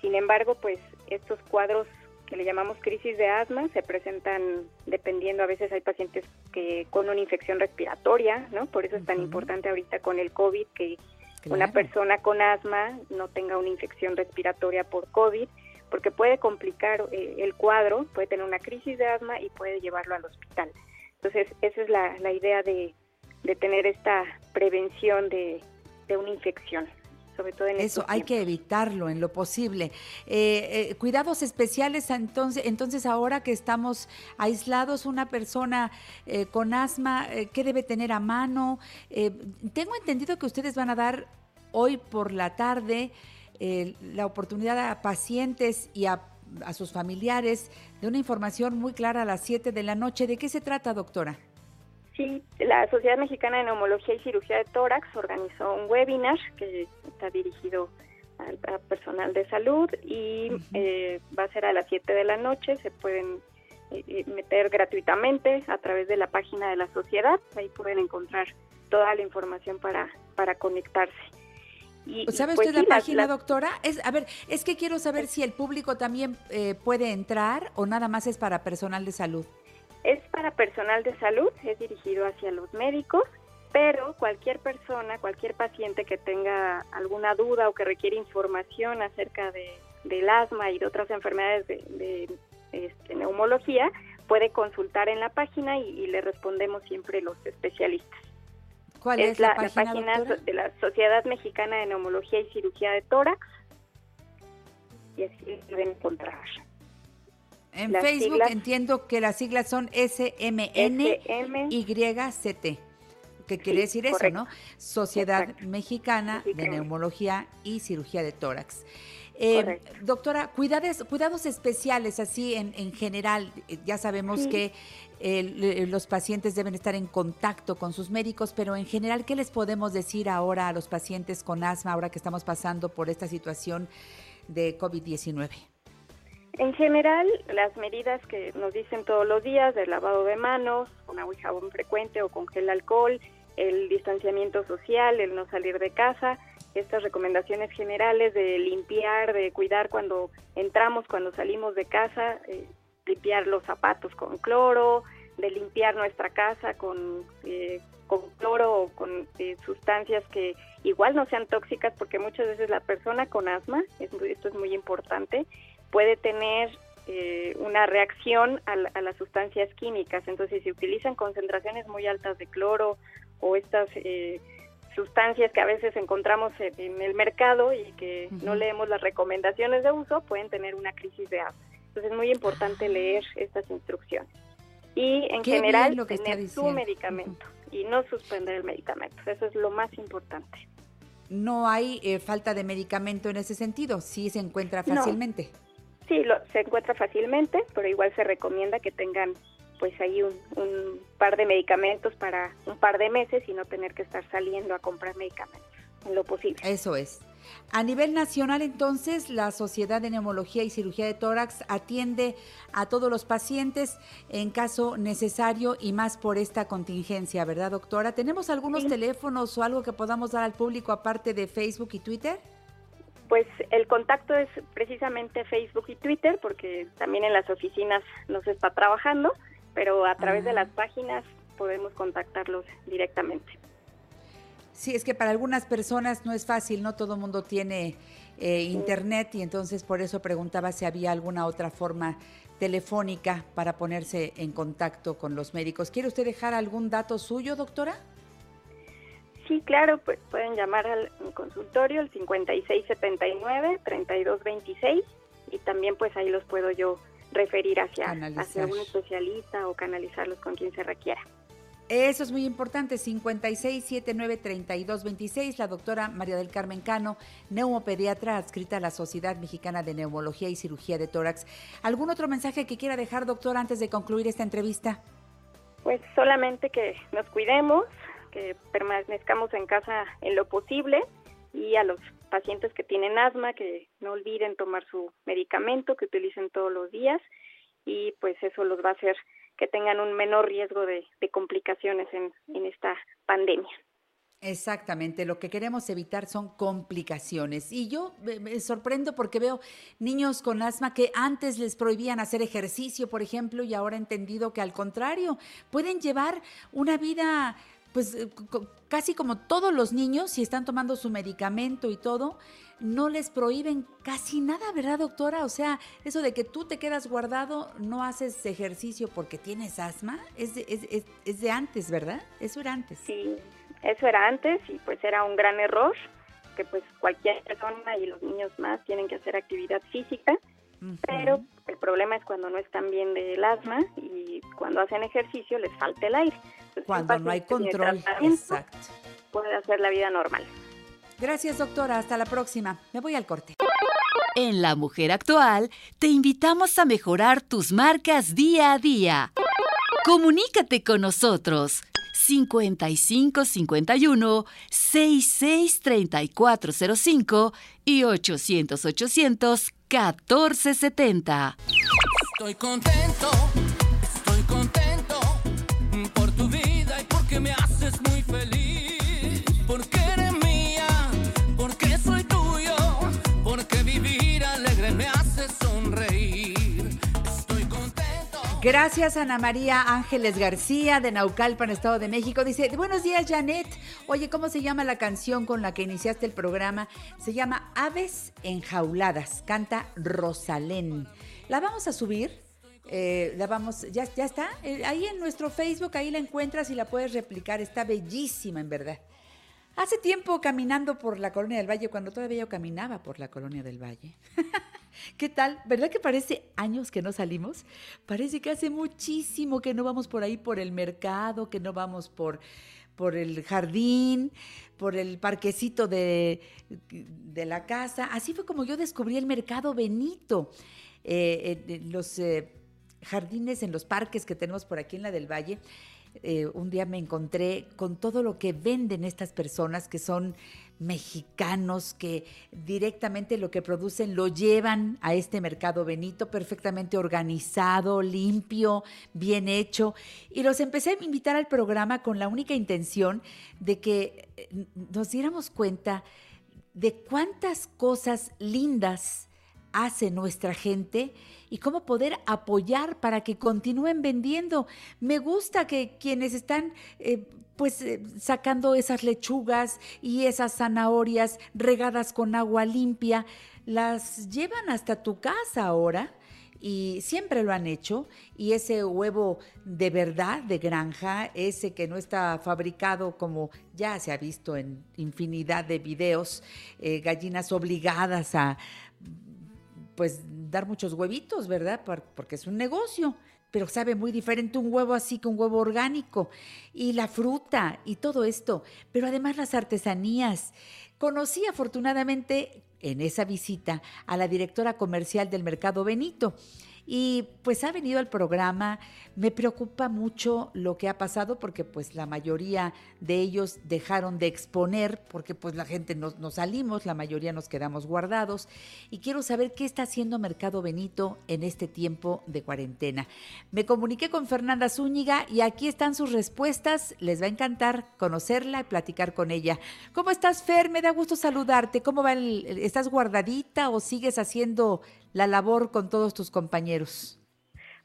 Sin embargo, pues estos cuadros que le llamamos crisis de asma se presentan dependiendo, a veces hay pacientes que con una infección respiratoria, ¿no? Por eso es tan importante ahorita con el COVID que una persona con asma no tenga una infección respiratoria por COVID porque puede complicar eh, el cuadro, puede tener una crisis de asma y puede llevarlo al hospital. Entonces, esa es la, idea de, tener esta prevención de, una infección. Sobre todo en Eso hay que evitarlo en lo posible. Eh, eh, cuidados especiales, entonces, entonces ahora que estamos aislados, una persona con asma, ¿qué debe tener a mano? tengo entendido que ustedes van a dar hoy por la tarde la oportunidad a pacientes y a, sus familiares de una información muy clara a las 7 de la noche. ¿De qué se trata, doctora? Sí, la Sociedad Mexicana de Neumología y Cirugía de Tórax organizó un webinar que está dirigido al, personal de salud y eh, va a ser a las 7 de la noche. Se pueden eh, eh, meter gratuitamente a través de la página de la sociedad. Ahí pueden encontrar toda la información para, para conectarse. ¿Sabe pues usted la página, doctora? Es, a ver, es que quiero saber si el público también eh, puede entrar o nada más es para personal de salud. Es para personal de salud, es dirigido hacia los médicos pero cualquier persona, cualquier paciente que tenga alguna duda o que requiere información acerca de, del asma y de otras enfermedades de, de, este, neumología, puede consultar en la página y, y le respondemos siempre los especialistas. ¿Cuál es, la, página, doctora? de la Sociedad Mexicana de Neumología y Cirugía de Tórax. Y así pueden encontrar. En Las Facebook siglas- entiendo que las siglas son SMNYCT. ¿Qué quiere decir eso, no? Sociedad Mexicana de Neumología y Cirugía de Tórax. Eh, doctora, cuidados, cuidados especiales así en, en general. eh, Ya sabemos Sí. que eh, los pacientes deben estar en contacto con sus médicos, pero en general, ¿qué les podemos decir ahora a los pacientes con asma, ahora que estamos pasando por esta situación de COVID-19? En general, las medidas que nos dicen todos los días del lavado de manos, con agua y jabón frecuente o con gel alcohol, el distanciamiento social, el no salir de casa, estas recomendaciones generales de limpiar, de cuidar cuando entramos, cuando salimos de casa, eh, limpiar los zapatos con cloro, de limpiar nuestra casa con, eh, con cloro o con eh, sustancias que igual no sean tóxicas, porque muchas veces la persona con asma, esto es muy importante, puede tener eh, una reacción a, la- a las sustancias químicas. Entonces, si se utilizan concentraciones muy altas de cloro o estas eh, sustancias que a veces encontramos en, en el mercado y que no leemos las recomendaciones de uso, pueden tener una crisis de asma. Entonces, es muy importante leer estas instrucciones. Y en Qué general, lo que tener su medicamento y no suspender el medicamento. Eso es lo más importante. No hay eh, falta de medicamento en ese sentido, sí se encuentra No. Sí, lo, se encuentra fácilmente, pero igual se recomienda que tengan pues ahí un, un par de medicamentos para un par de meses y no tener que estar saliendo a comprar medicamentos en lo posible. Eso es. A nivel nacional, entonces, la Sociedad de Neumología y Cirugía de Tórax atiende a todos los pacientes en caso necesario y más por esta contingencia, ¿verdad, doctora? ¿Tenemos algunos teléfonos o algo que podamos dar al público aparte de Facebook y Twitter? Pues el contacto es precisamente Facebook y Twitter, porque también en las oficinas no se está trabajando, pero a través de Ah. las páginas podemos contactarlos directamente. Sí, es que para algunas personas no es fácil, no todo el mundo tiene eh, internet y entonces por eso preguntaba si había alguna otra forma telefónica para ponerse en contacto con los médicos. ¿Quiere usted dejar algún dato suyo, doctora? Sí, claro, pues pueden llamar al mi consultorio, el 5679-3226, y también pues ahí los puedo yo referir hacia, Canalizar. hacia un especialista o canalizarlos con quien se requiera. Eso es muy importante, 56793226, la doctora María del Carmen Cano, neumopediatra adscrita a la Sociedad Mexicana de Neumología y Cirugía de Tórax. ¿Algún otro mensaje que quiera dejar, doctora, antes de concluir esta entrevista? Pues solamente que nos cuidemos, que permanezcamos en casa en lo posible y a los pacientes que tienen asma que no olviden tomar su medicamento, que utilicen todos los días y pues eso los va a hacer que tengan un menor riesgo de, complicaciones en, en esta pandemia. Exactamente, lo que queremos evitar son complicaciones. Y yo me sorprendo porque veo niños con asma que antes les prohibían hacer ejercicio, por ejemplo, y ahora he entendido que al contrario, pueden llevar una vida pues eh, casi como todos los niños, si están tomando su medicamento y todo, no les prohíben casi nada, ¿verdad, doctora? O sea, eso de que tú te quedas guardado, no haces ejercicio porque tienes asma, es de, es- es- es de antes, ¿verdad? Eso era antes. Sí, eso era antes y pues era un gran error, que pues cualquier persona y los niños más tienen que hacer actividad física, pero el problema es cuando no están bien del asma y cuando hacen ejercicio les falta el aire. Cuando no hay control. Exacto. Puede hacer la vida normal. Gracias, doctora. Hasta la próxima. Me voy al corte. En La Mujer Actual te invitamos a mejorar tus marcas día a día. Comunícate con nosotros 5551 66 3405 y 800 800 1470. Estoy contento, Gracias Ana María Ángeles García de Naucalpan, Estado de México. Dice, buenos días Janet. Oye, ¿cómo se llama la canción con la que iniciaste el programa? Se llama Aves Enjauladas. Canta Rosalén. ¿La vamos a subir? Eh, la vamos, ya, ya está. Eh, ahí en nuestro Facebook, ahí la encuentras y la puedes replicar. Está bellísima, en verdad. Hace tiempo caminando por la Colonia del Valle, cuando todavía yo caminaba por la Colonia del Valle. ¿Qué tal? ¿Verdad que parece años que no salimos? Parece que hace muchísimo que no vamos por ahí por el mercado, que no vamos por, por el jardín, por el parquecito de, de la casa. Así fue como yo descubrí el mercado Benito. Eh, los eh, jardines en los parques que tenemos por aquí en la del Valle. Eh, un día me encontré con todo lo que venden estas personas que son mexicanos que directamente lo que producen lo llevan a este mercado Benito perfectamente organizado, limpio, bien hecho. Y los empecé a invitar al programa con la única intención de que eh, nos diéramos cuenta de cuántas cosas lindas hace nuestra gente y cómo poder apoyar para que continúen vendiendo. Me gusta que quienes están eh, pues eh, sacando esas lechugas y esas zanahorias regadas con agua limpia, las llevan hasta tu casa ahora y siempre lo han hecho. Y ese huevo de verdad, de granja, ese que no está fabricado como ya se ha visto en infinidad de videos, eh, gallinas obligadas a pues dar muchos huevitos, ¿verdad? Porque es un negocio pero sabe muy diferente un huevo así que un huevo orgánico. Y la fruta y todo esto, pero además las artesanías. Conocí afortunadamente en esa visita a la directora comercial del Mercado Benito y pues ha venido al programa. Me preocupa mucho lo que ha pasado porque pues la mayoría de ellos dejaron de exponer porque pues la gente nos, salimos, la mayoría nos quedamos guardados y quiero saber qué está haciendo Mercado Benito en este tiempo de cuarentena. Me comuniqué con Fernanda Zúñiga y aquí están sus respuestas. Les va a encantar conocerla y platicar con ella. ¿Cómo estás, Fer? Me da gusto saludarte. ¿Cómo va? ¿Estás guardadita o sigues haciendo la labor con todos tus compañeros.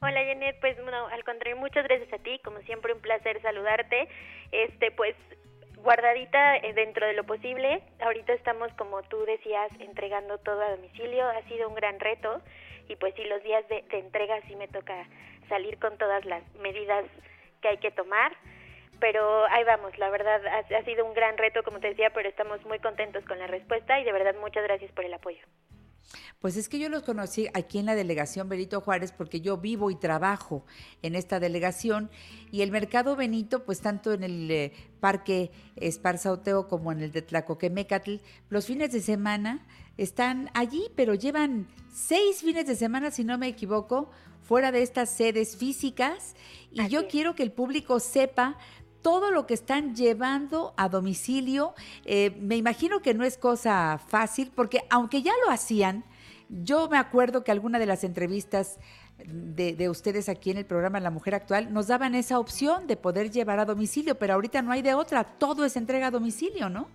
Hola Janet, pues bueno, al contrario, muchas gracias a ti, como siempre un placer saludarte. Este, pues guardadita eh, dentro de lo posible. Ahorita estamos, como tú decías, entregando todo a domicilio. Ha sido un gran reto y pues sí, los días de, entrega sí me toca salir con todas las medidas que hay que tomar. Pero ahí vamos, la verdad ha sido un gran reto, como te decía, pero estamos muy contentos con la respuesta y de verdad muchas gracias por el apoyo. Pues es que yo los conocí aquí en la delegación Benito Juárez porque yo vivo y trabajo en esta delegación y el mercado Benito, pues tanto en el eh, parque Esparzauteo como en el de Tlacoquemecatl, los fines de semana están allí, pero llevan seis fines de semana, si no me equivoco, fuera de estas sedes físicas y yo quiero que el público sepa todo lo que están llevando a domicilio. Eh, me imagino que no es cosa fácil, porque aunque ya lo hacían, yo me acuerdo que alguna de las entrevistas de, de, ustedes aquí en el programa La Mujer Actual nos daban esa opción de poder llevar a domicilio, pero ahorita no hay de otra, todo es entrega a domicilio, ¿no?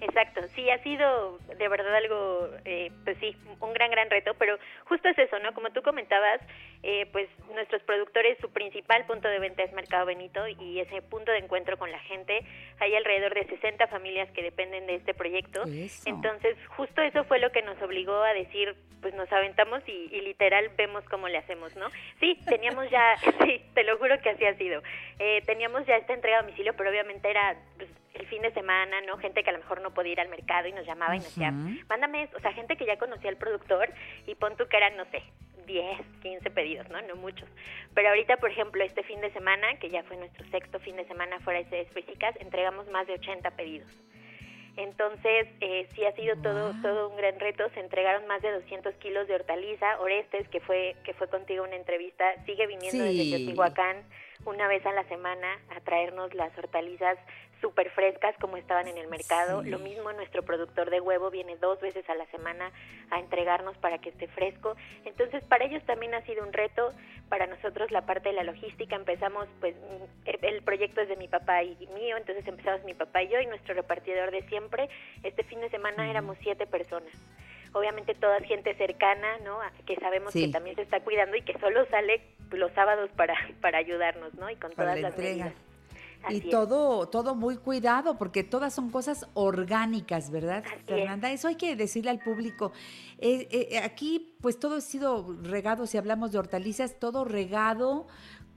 Exacto, sí, ha sido de verdad algo, eh, pues sí, un gran, gran reto, pero justo es eso, ¿no? Como tú comentabas, eh, pues nuestros productores, su principal punto de venta es Mercado Benito y ese punto de encuentro con la gente, hay alrededor de 60 familias que dependen de este proyecto. Entonces, justo eso fue lo que nos obligó a decir, pues nos aventamos y, literal vemos cómo le hacemos, ¿no? Sí, teníamos ya, sí, te lo juro que así ha sido. Eh, teníamos ya esta entrega a domicilio, pero obviamente era pues, el fin de semana, ¿no? Gente que a lo mejor no podía ir al mercado y nos llamaba y nos decía, mándame, o sea, gente que ya conocía al productor y pon tú que eran, no sé, 10, 15 pedidos, ¿no? No muchos. Pero ahorita, por ejemplo, este fin de semana, que ya fue nuestro sexto fin de semana fuera de sedes físicas, entregamos más de 80 pedidos. Entonces, eh, sí ha sido todo todo un gran reto. Se entregaron más de 200 kilos de hortaliza. Orestes, que fue que fue contigo una entrevista, sigue viniendo desde Teotihuacán una vez a la semana a traernos las hortalizas súper frescas como estaban en el mercado. Lo mismo nuestro productor de huevo viene dos veces a la semana a entregarnos para que esté fresco. Entonces para ellos también ha sido un reto. Para nosotros la parte de la logística empezamos, pues el proyecto es de mi papá y mío, entonces empezamos mi papá y yo y nuestro repartidor de siempre. Este fin de semana éramos siete personas obviamente toda gente cercana, ¿no? Que sabemos Sí. que también se está cuidando y que solo sale los sábados para, para ayudarnos, ¿no? Y con Para todas la las entrega. medidas. Así Y es. todo, todo muy cuidado, porque todas son cosas orgánicas, ¿verdad, Así es. Fernanda? Eso hay que decirle al público. Eh, eh, aquí, pues todo ha sido regado, si hablamos de hortalizas, todo regado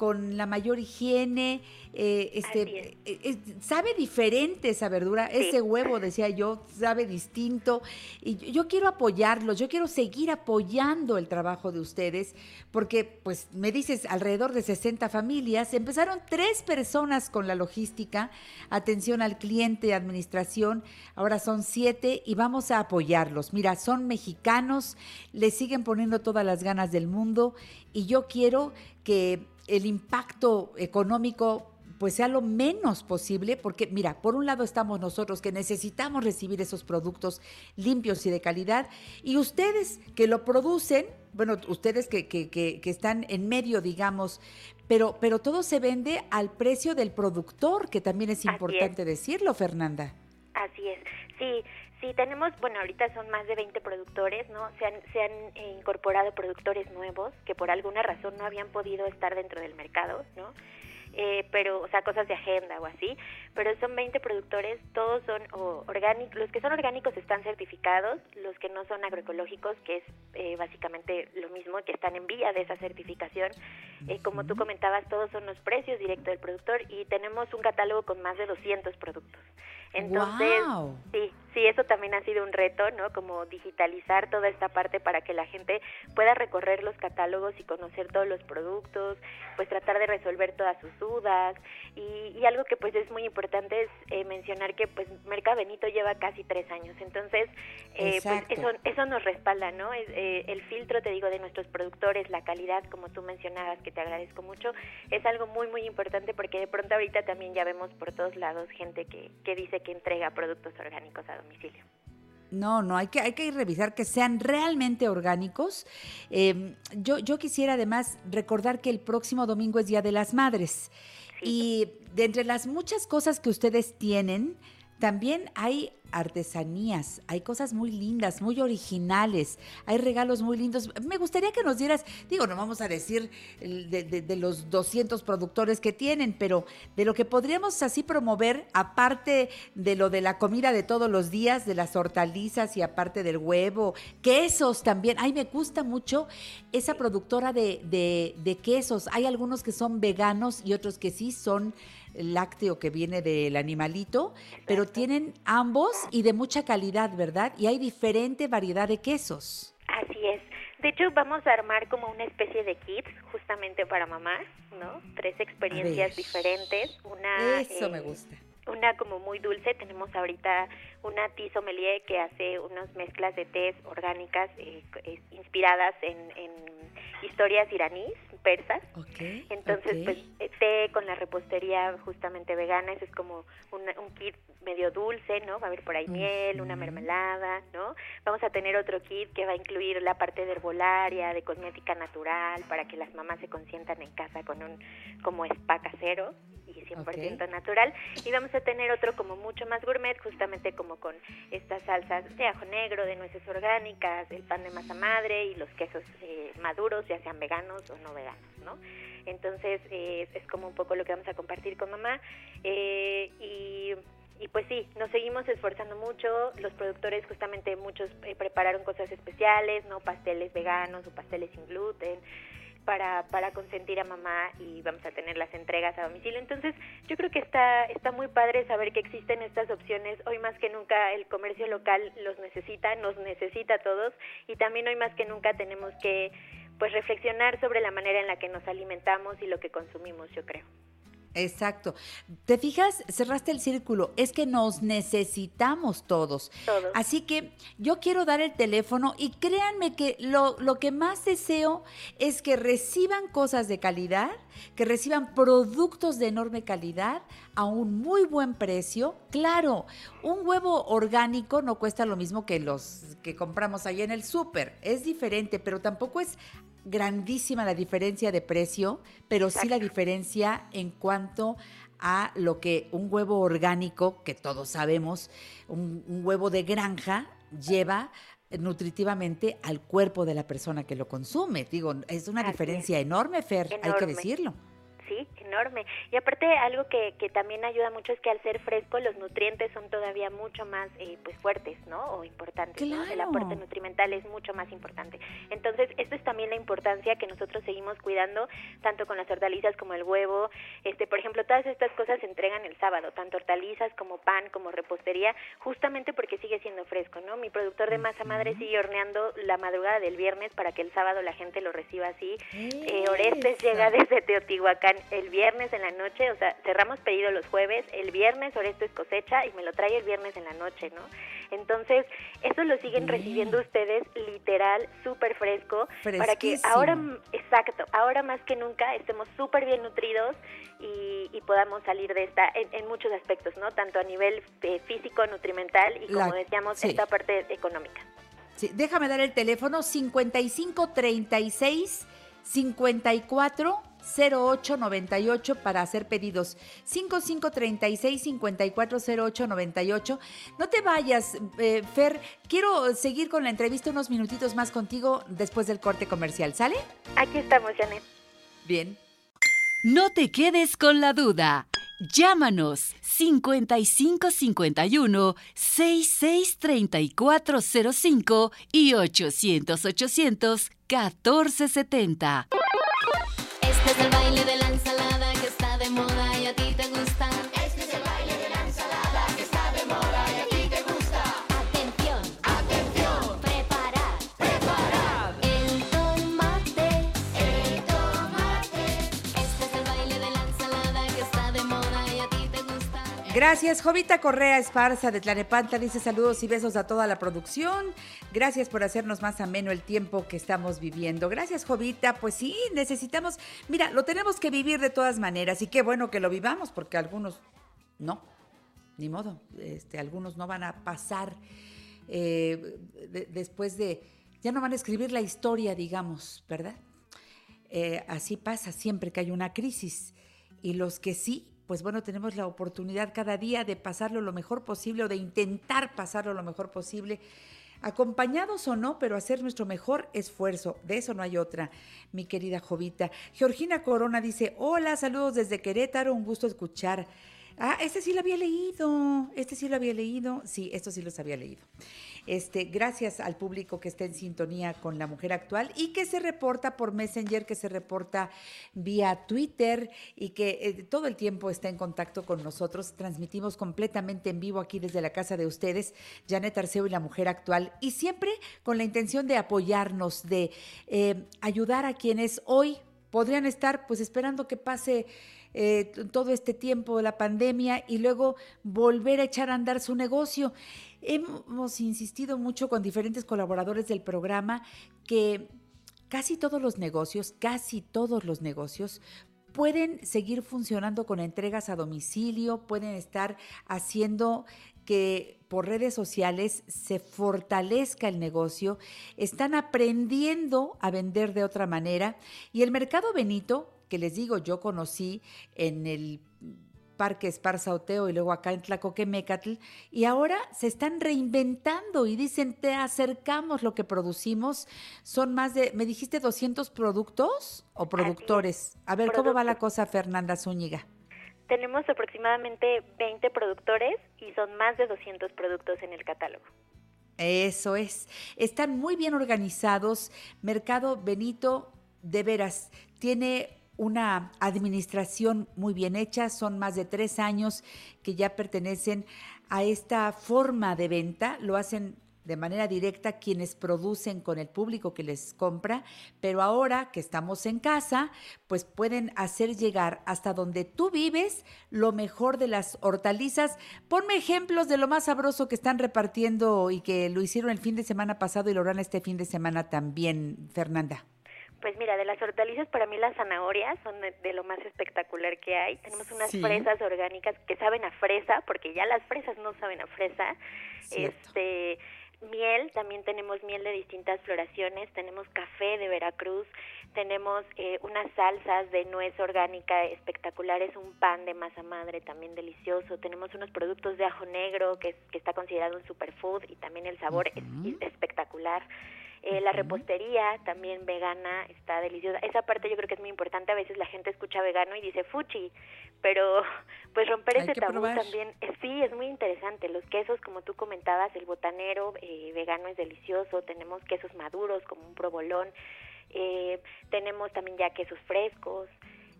con la mayor higiene, eh, este, eh, eh, sabe diferente esa verdura, ese huevo, decía yo, sabe distinto. Y yo, yo quiero apoyarlos, yo quiero seguir apoyando el trabajo de ustedes, porque, pues, me dices, alrededor de 60 familias, empezaron tres personas con la logística, atención al cliente, administración, ahora son siete y vamos a apoyarlos. Mira, son mexicanos, le siguen poniendo todas las ganas del mundo y yo quiero que el impacto económico pues sea lo menos posible, porque mira, por un lado estamos nosotros que necesitamos recibir esos productos limpios y de calidad, y ustedes que lo producen, bueno, ustedes que, que, que, que están en medio, digamos, pero, pero todo se vende al precio del productor, que también es importante decirlo, Fernanda. Así es, sí, sí, tenemos, bueno, ahorita son más de 20 productores, ¿no? Se han, se han eh, incorporado productores nuevos que por alguna razón no habían podido estar dentro del mercado, ¿no? Eh, pero, o sea, cosas de agenda o así, pero son 20 productores, todos son orgánicos, los que son orgánicos están certificados, los que no son agroecológicos, que es eh, básicamente lo mismo, que están en vía de esa certificación, eh, como tú comentabas, todos son los precios directos del productor y tenemos un catálogo con más de 200 productos. Entonces, ¡Guau! sí, sí, eso también ha sido un reto, ¿no? Como digitalizar toda esta parte para que la gente pueda recorrer los catálogos y conocer todos los productos, pues tratar de resolver todas sus dudas. Y, y algo que pues es muy importante es eh, mencionar que pues Merca Benito lleva casi tres años, entonces eh, pues eso, eso nos respalda, ¿no? Es, eh, el filtro, te digo, de nuestros productores, la calidad, como tú mencionabas, que te agradezco mucho, es algo muy, muy importante porque de pronto ahorita también ya vemos por todos lados gente que, que dice que entrega productos orgánicos a domicilio. No, no, hay que, hay que revisar que sean realmente orgánicos. Eh, yo, yo quisiera además recordar que el próximo domingo es Día de las Madres. Y de entre las muchas cosas que ustedes tienen, también hay artesanías, hay cosas muy lindas, muy originales, hay regalos muy lindos. Me gustaría que nos dieras, digo, no vamos a decir de, los 200 productores que tienen, pero de lo que podríamos así promover, aparte de lo de la comida de todos los días, de las hortalizas y aparte del huevo, quesos también. Ay, me gusta mucho esa productora de- de quesos. Hay algunos que son veganos y otros que sí son lácteo que viene del animalito, pero tienen ambos y de mucha calidad, ¿verdad? Y hay diferente variedad de quesos. Así es. De hecho, vamos a armar como una especie de kit justamente para mamás, ¿no? Tres experiencias diferentes. Una, Eso me eh, gusta. Una como muy dulce. Tenemos ahorita una tea sommelier que hace unas mezclas de tés orgánicas eh, eh, inspiradas en, en historias iraníes, persas. Entonces, pues eh, té con la repostería justamente vegana, ese es como una- un kit medio dulce, ¿no? Va a haber por ahí miel, una mermelada, ¿no? Vamos a tener otro kit que va a incluir la parte de herbolaria, de cosmética natural, para que las mamás se consientan en casa con un como spa casero y 100% natural. Y vamos a tener otro como mucho más gourmet, justamente como con estas salsas de ajo negro, de nueces orgánicas, el pan de masa madre y los quesos eh, maduros, ya sean veganos o no veganos, ¿no? Entonces eh, es como un poco lo que vamos a compartir con mamá. Eh, y, y pues sí, nos seguimos esforzando mucho. Los productores justamente muchos eh, prepararon cosas especiales, ¿no? Pasteles veganos o pasteles sin gluten para, para consentir a mamá y vamos a tener las entregas a domicilio. Entonces, yo creo que está, está muy padre saber que existen estas opciones. Hoy más que nunca el comercio local los necesita, nos necesita a todos y también hoy más que nunca tenemos que pues reflexionar sobre la manera en la que nos alimentamos y lo que consumimos, yo creo. Exacto. ¿Te fijas? Cerraste el círculo. Es que nos necesitamos todos. Todos. Así que yo quiero dar el teléfono y créanme que lo, lo que más deseo es que reciban cosas de calidad, que reciban productos de enorme calidad a un muy buen precio. Claro, un huevo orgánico no cuesta lo mismo que los que compramos allá en el súper. Es diferente, pero tampoco es grandísima la diferencia de precio, pero sí la diferencia en cuanto a lo que un huevo orgánico, que todos sabemos, un, un huevo de granja, lleva nutritivamente al cuerpo de la persona que lo consume. Digo, es una Así diferencia enorme, Fer, hay que Enorme. decirlo. Sí, enorme. Y aparte algo que, que también ayuda mucho es que al ser fresco los nutrientes son todavía mucho más eh, pues fuertes, ¿no? O importantes. ¿no? El aporte nutrimental es mucho más importante. Entonces, esto es también la importancia que nosotros seguimos cuidando, tanto con las hortalizas como el huevo. Este, por ejemplo, todas estas cosas se entregan el sábado, tanto hortalizas como pan, como repostería, justamente porque sigue siendo fresco, ¿no? Mi productor de masa madre sigue horneando la madrugada del viernes para que el sábado la gente lo reciba así. Eh, Orestes llega desde Teotihuacán el viernes en la noche, o sea, cerramos pedido los jueves, el viernes Orestes cosecha y me lo trae el viernes en la noche, ¿no? Entonces, eso lo siguen Bien. recibiendo ustedes literal, súper fresco, para que ahora, exacto, ahora más que nunca estemos súper bien nutridos y, y podamos salir de esta en, en muchos aspectos, ¿no? Tanto a nivel eh, físico, nutrimental y como La- decíamos, sí. esta parte económica. Sí, déjame dar el teléfono 5536 54 08 98 para hacer pedidos. 5536 54 08 98. No te vayas, eh, Fer. Quiero seguir con la entrevista unos minutitos más contigo después del corte comercial. ¿Sale? Aquí estamos, Janet. Bien. No te quedes con la duda. Llámanos 5551 663405 y 800 800 1470. Es el baile de la Gracias, Jovita Correa Esparza de Tlanepantla dice saludos y besos a toda la producción. Gracias por hacernos más ameno el tiempo que estamos viviendo. Gracias, Jovita. Pues sí, necesitamos, mira, lo tenemos que vivir de todas maneras y qué bueno que lo vivamos porque algunos no, ni modo. Este, algunos no van a pasar eh, de- después de, ya no van a escribir la historia, digamos, ¿verdad? Eh, así pasa siempre que hay una crisis. Y los que sí, pues bueno, tenemos la oportunidad cada día de pasarlo lo mejor posible o de intentar pasarlo lo mejor posible, acompañados o no, pero hacer nuestro mejor esfuerzo. De eso no hay otra, mi querida Jovita. Georgina Corona dice, hola, saludos desde Querétaro, un gusto escuchar. Ah, este sí lo había leído, este sí lo había leído, sí, estos sí los había leído. Este, gracias al público que está en sintonía con la mujer actual y que se reporta por Messenger, que se reporta vía Twitter y que eh, todo el tiempo está en contacto con nosotros. Transmitimos completamente en vivo aquí desde la casa de ustedes, Janet Arceo y la mujer actual, y siempre con la intención de apoyarnos, de eh, ayudar a quienes hoy podrían estar pues esperando que pase eh, todo este tiempo de la pandemia y luego volver a echar a andar su negocio. Hemos insistido mucho con diferentes colaboradores del programa que casi todos los negocios, casi todos los negocios pueden seguir funcionando con entregas a domicilio, pueden estar haciendo que por redes sociales se fortalezca el negocio, están aprendiendo a vender de otra manera y el mercado Benito, que les digo, yo conocí en el Parque Esparza Oteo y luego acá en Tlacoquemecatl, y ahora se están reinventando y dicen, te acercamos lo que producimos. Son más de, ¿me dijiste 200 productos o productores? A ver, ¿cómo va la cosa, Fernanda Zúñiga? Tenemos aproximadamente 20 productores y son más de 200 productos en el catálogo. Eso es. Están muy bien organizados. Mercado Benito, de veras, tiene una administración muy bien hecha. Son más de tres años que ya pertenecen a esta forma de venta. Lo hacen de manera directa quienes producen con el público que les compra, pero ahora que estamos en casa, pues pueden hacer llegar hasta donde tú vives lo mejor de las hortalizas. Ponme ejemplos de lo más sabroso que están repartiendo y que lo hicieron el fin de semana pasado y lo harán este fin de semana también, Fernanda. Pues mira, de las hortalizas para mí las zanahorias son de, de lo más espectacular que hay. Tenemos unas Sí. fresas orgánicas que saben a fresa, porque ya las fresas no saben a fresa. Cierto. Este, mi miel, también tenemos miel de distintas floraciones, tenemos café de Veracruz, tenemos eh, unas salsas de nuez orgánica espectaculares, un pan de masa madre también delicioso, tenemos unos productos de ajo negro que, que está considerado un superfood y también el sabor es- es espectacular. Eh, La repostería también vegana está deliciosa. Esa parte yo creo que es muy importante. A veces la gente escucha vegano y dice fuchi, pero pues romper Hay ese tabú probar. también eh, sí es muy interesante. Los quesos, como tú comentabas, el botanero eh, vegano es delicioso. Tenemos quesos maduros como un provolón. Eh, tenemos también ya quesos frescos.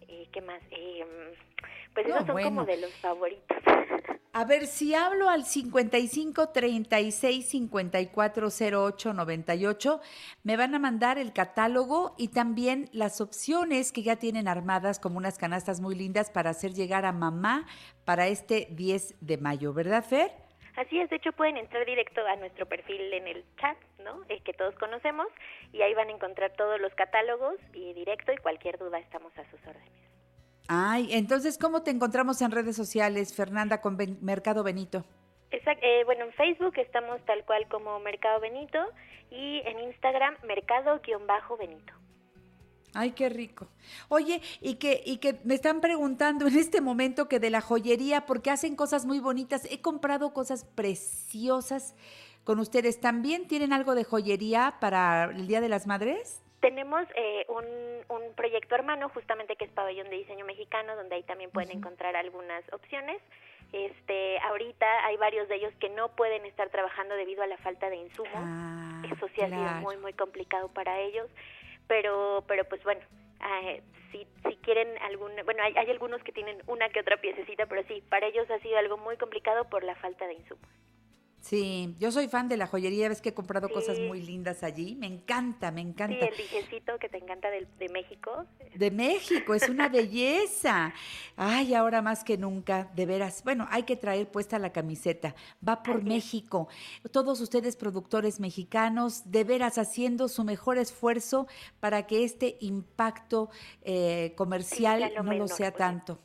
Eh, ¿Qué más? Eh, pues No, esos son bueno. como de los favoritos. A ver, si hablo al 55 36 54 08 98, me van a mandar el catálogo y también las opciones que ya tienen armadas como unas canastas muy lindas para hacer llegar a mamá para este 10 de mayo, ¿verdad, Fer? Así es, de hecho pueden entrar directo a nuestro perfil en el chat, ¿no? El que todos conocemos y ahí van a encontrar todos los catálogos y directo y cualquier duda estamos a sus órdenes. Ay, entonces, ¿cómo te encontramos en redes sociales, Fernanda, con Ben- Mercado Benito? Exact- eh, bueno, en Facebook estamos tal cual como Mercado Benito y en Instagram Mercado-Benito. Ay, qué rico. Oye, y que, y que me están preguntando en este momento que de la joyería, porque hacen cosas muy bonitas. He comprado cosas preciosas con ustedes. ¿También tienen algo de joyería para el Día de las Madres? Tenemos eh, un, un proyecto hermano justamente que es Pabellón de Diseño Mexicano, donde ahí también pueden encontrar algunas opciones. Este, ahorita hay varios de ellos que no pueden estar trabajando debido a la falta de insumos. Eso sí ha sido muy muy complicado para ellos, pero pero pues bueno, eh, si si quieren algún, bueno hay, hay algunos que tienen una que otra piececita, pero sí, para ellos ha sido algo muy complicado por la falta de insumos. Sí, yo soy fan de la joyería, ves que he comprado cosas Sí. muy lindas allí. Me encanta, me Sí, encanta. el dijecito que te encanta de, México. De México, es una belleza. Ay, ahora más que nunca, de veras. Bueno, hay que traer puesta la camiseta. Va por México. Todos ustedes, productores mexicanos, de veras haciendo su mejor esfuerzo para que este impacto eh, comercial lo no lo sea tanto.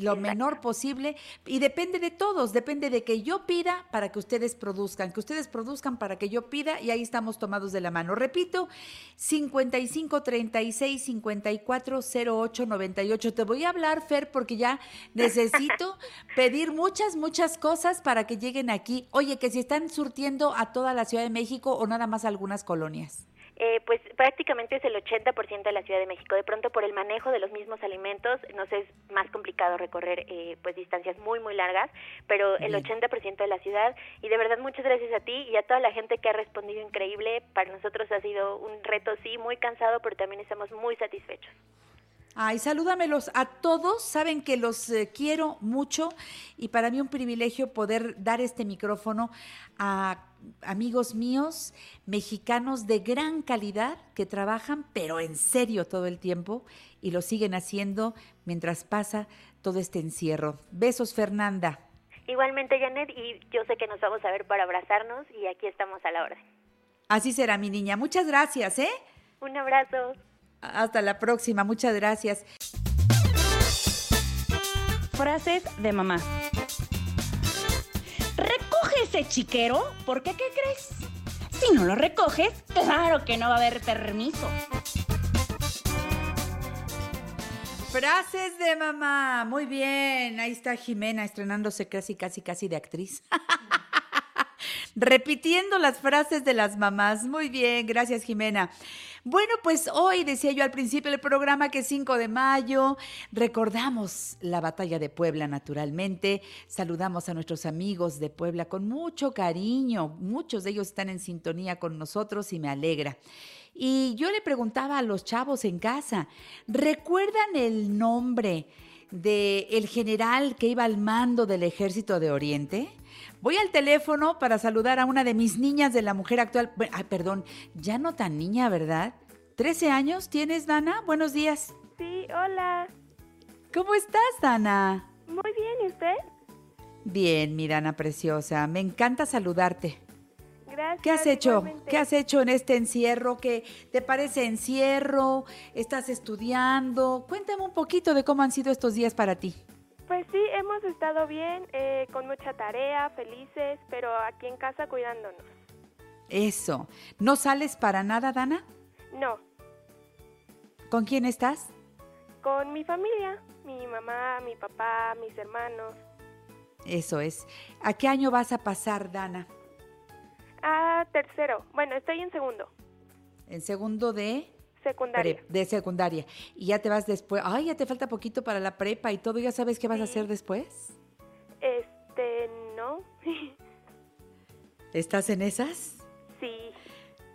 Lo menor posible y depende de todos, depende de que yo pida para que ustedes produzcan, que ustedes produzcan para que yo pida y ahí estamos tomados de la mano. Repito, 55 36 54 08 98. Te voy a hablar, Fer, porque ya necesito pedir muchas, muchas cosas para que lleguen aquí. Oye, que si están surtiendo a toda la Ciudad de México o nada más a algunas colonias. Eh, pues prácticamente es el 80% de la Ciudad de México. De pronto por el manejo de los mismos alimentos nos es más complicado recorrer eh, pues distancias muy muy largas, pero el Bien. 80% de la ciudad y de verdad muchas gracias a ti y a toda la gente que ha respondido increíble. Para nosotros ha sido un reto sí muy cansado, pero también estamos muy satisfechos. Ay, salúdamelos a todos, saben que los eh, quiero mucho y para mí un privilegio poder dar este micrófono a amigos míos, mexicanos de gran calidad que trabajan, pero en serio todo el tiempo y lo siguen haciendo mientras pasa todo este encierro. Besos, Fernanda. Igualmente Janet y yo sé que nos vamos a ver para abrazarnos y aquí estamos a la orden. Así será, mi niña. Muchas gracias, ¿eh? Un abrazo. Hasta la próxima. Muchas gracias. Frases de mamá. Recoge ese chiquero, porque ¿qué crees? Si no lo recoges, claro que no va a haber permiso. Frases de mamá. Muy bien. Ahí está Jimena estrenándose casi, casi, casi de actriz. Repitiendo las frases de las mamás. Muy bien, gracias Jimena. Bueno, pues hoy decía yo al principio del programa que 5 de mayo recordamos la batalla de Puebla naturalmente. Saludamos a nuestros amigos de Puebla con mucho cariño. Muchos de ellos están en sintonía con nosotros y me alegra. Y yo le preguntaba a los chavos en casa, ¿recuerdan el nombre del el general que iba al mando del ejército de Oriente? Voy al teléfono para saludar a una de mis niñas de la mujer actual. Ay, perdón, ya no tan niña, ¿verdad? ¿13 años tienes, Dana? Buenos días. Sí, hola. ¿Cómo estás, Dana? Muy bien, ¿y usted? Bien, mi Dana preciosa. Me encanta saludarte. Gracias. ¿Qué has hecho? igualmente. ¿Qué has hecho en este encierro? ¿Qué te parece encierro? ¿Estás estudiando? Cuéntame un poquito de cómo han sido estos días para ti. Pues sí, hemos estado bien, eh, con mucha tarea, felices, pero aquí en casa cuidándonos. Eso. ¿No sales para nada, Dana? No, ¿Con quién estás? con mi familia, mi mamá, mi papá, mis hermanos. Eso es. ¿A qué año vas a pasar, Dana? Ah, tercero. Bueno, estoy en segundo. En segundo de... Secundaria. pre- de secundaria. Y ya te vas después. Ay, ya te falta poquito para la prepa y todo. ¿Ya sabes qué vas a hacer después? Este, no. ¿Estás en esas? sí.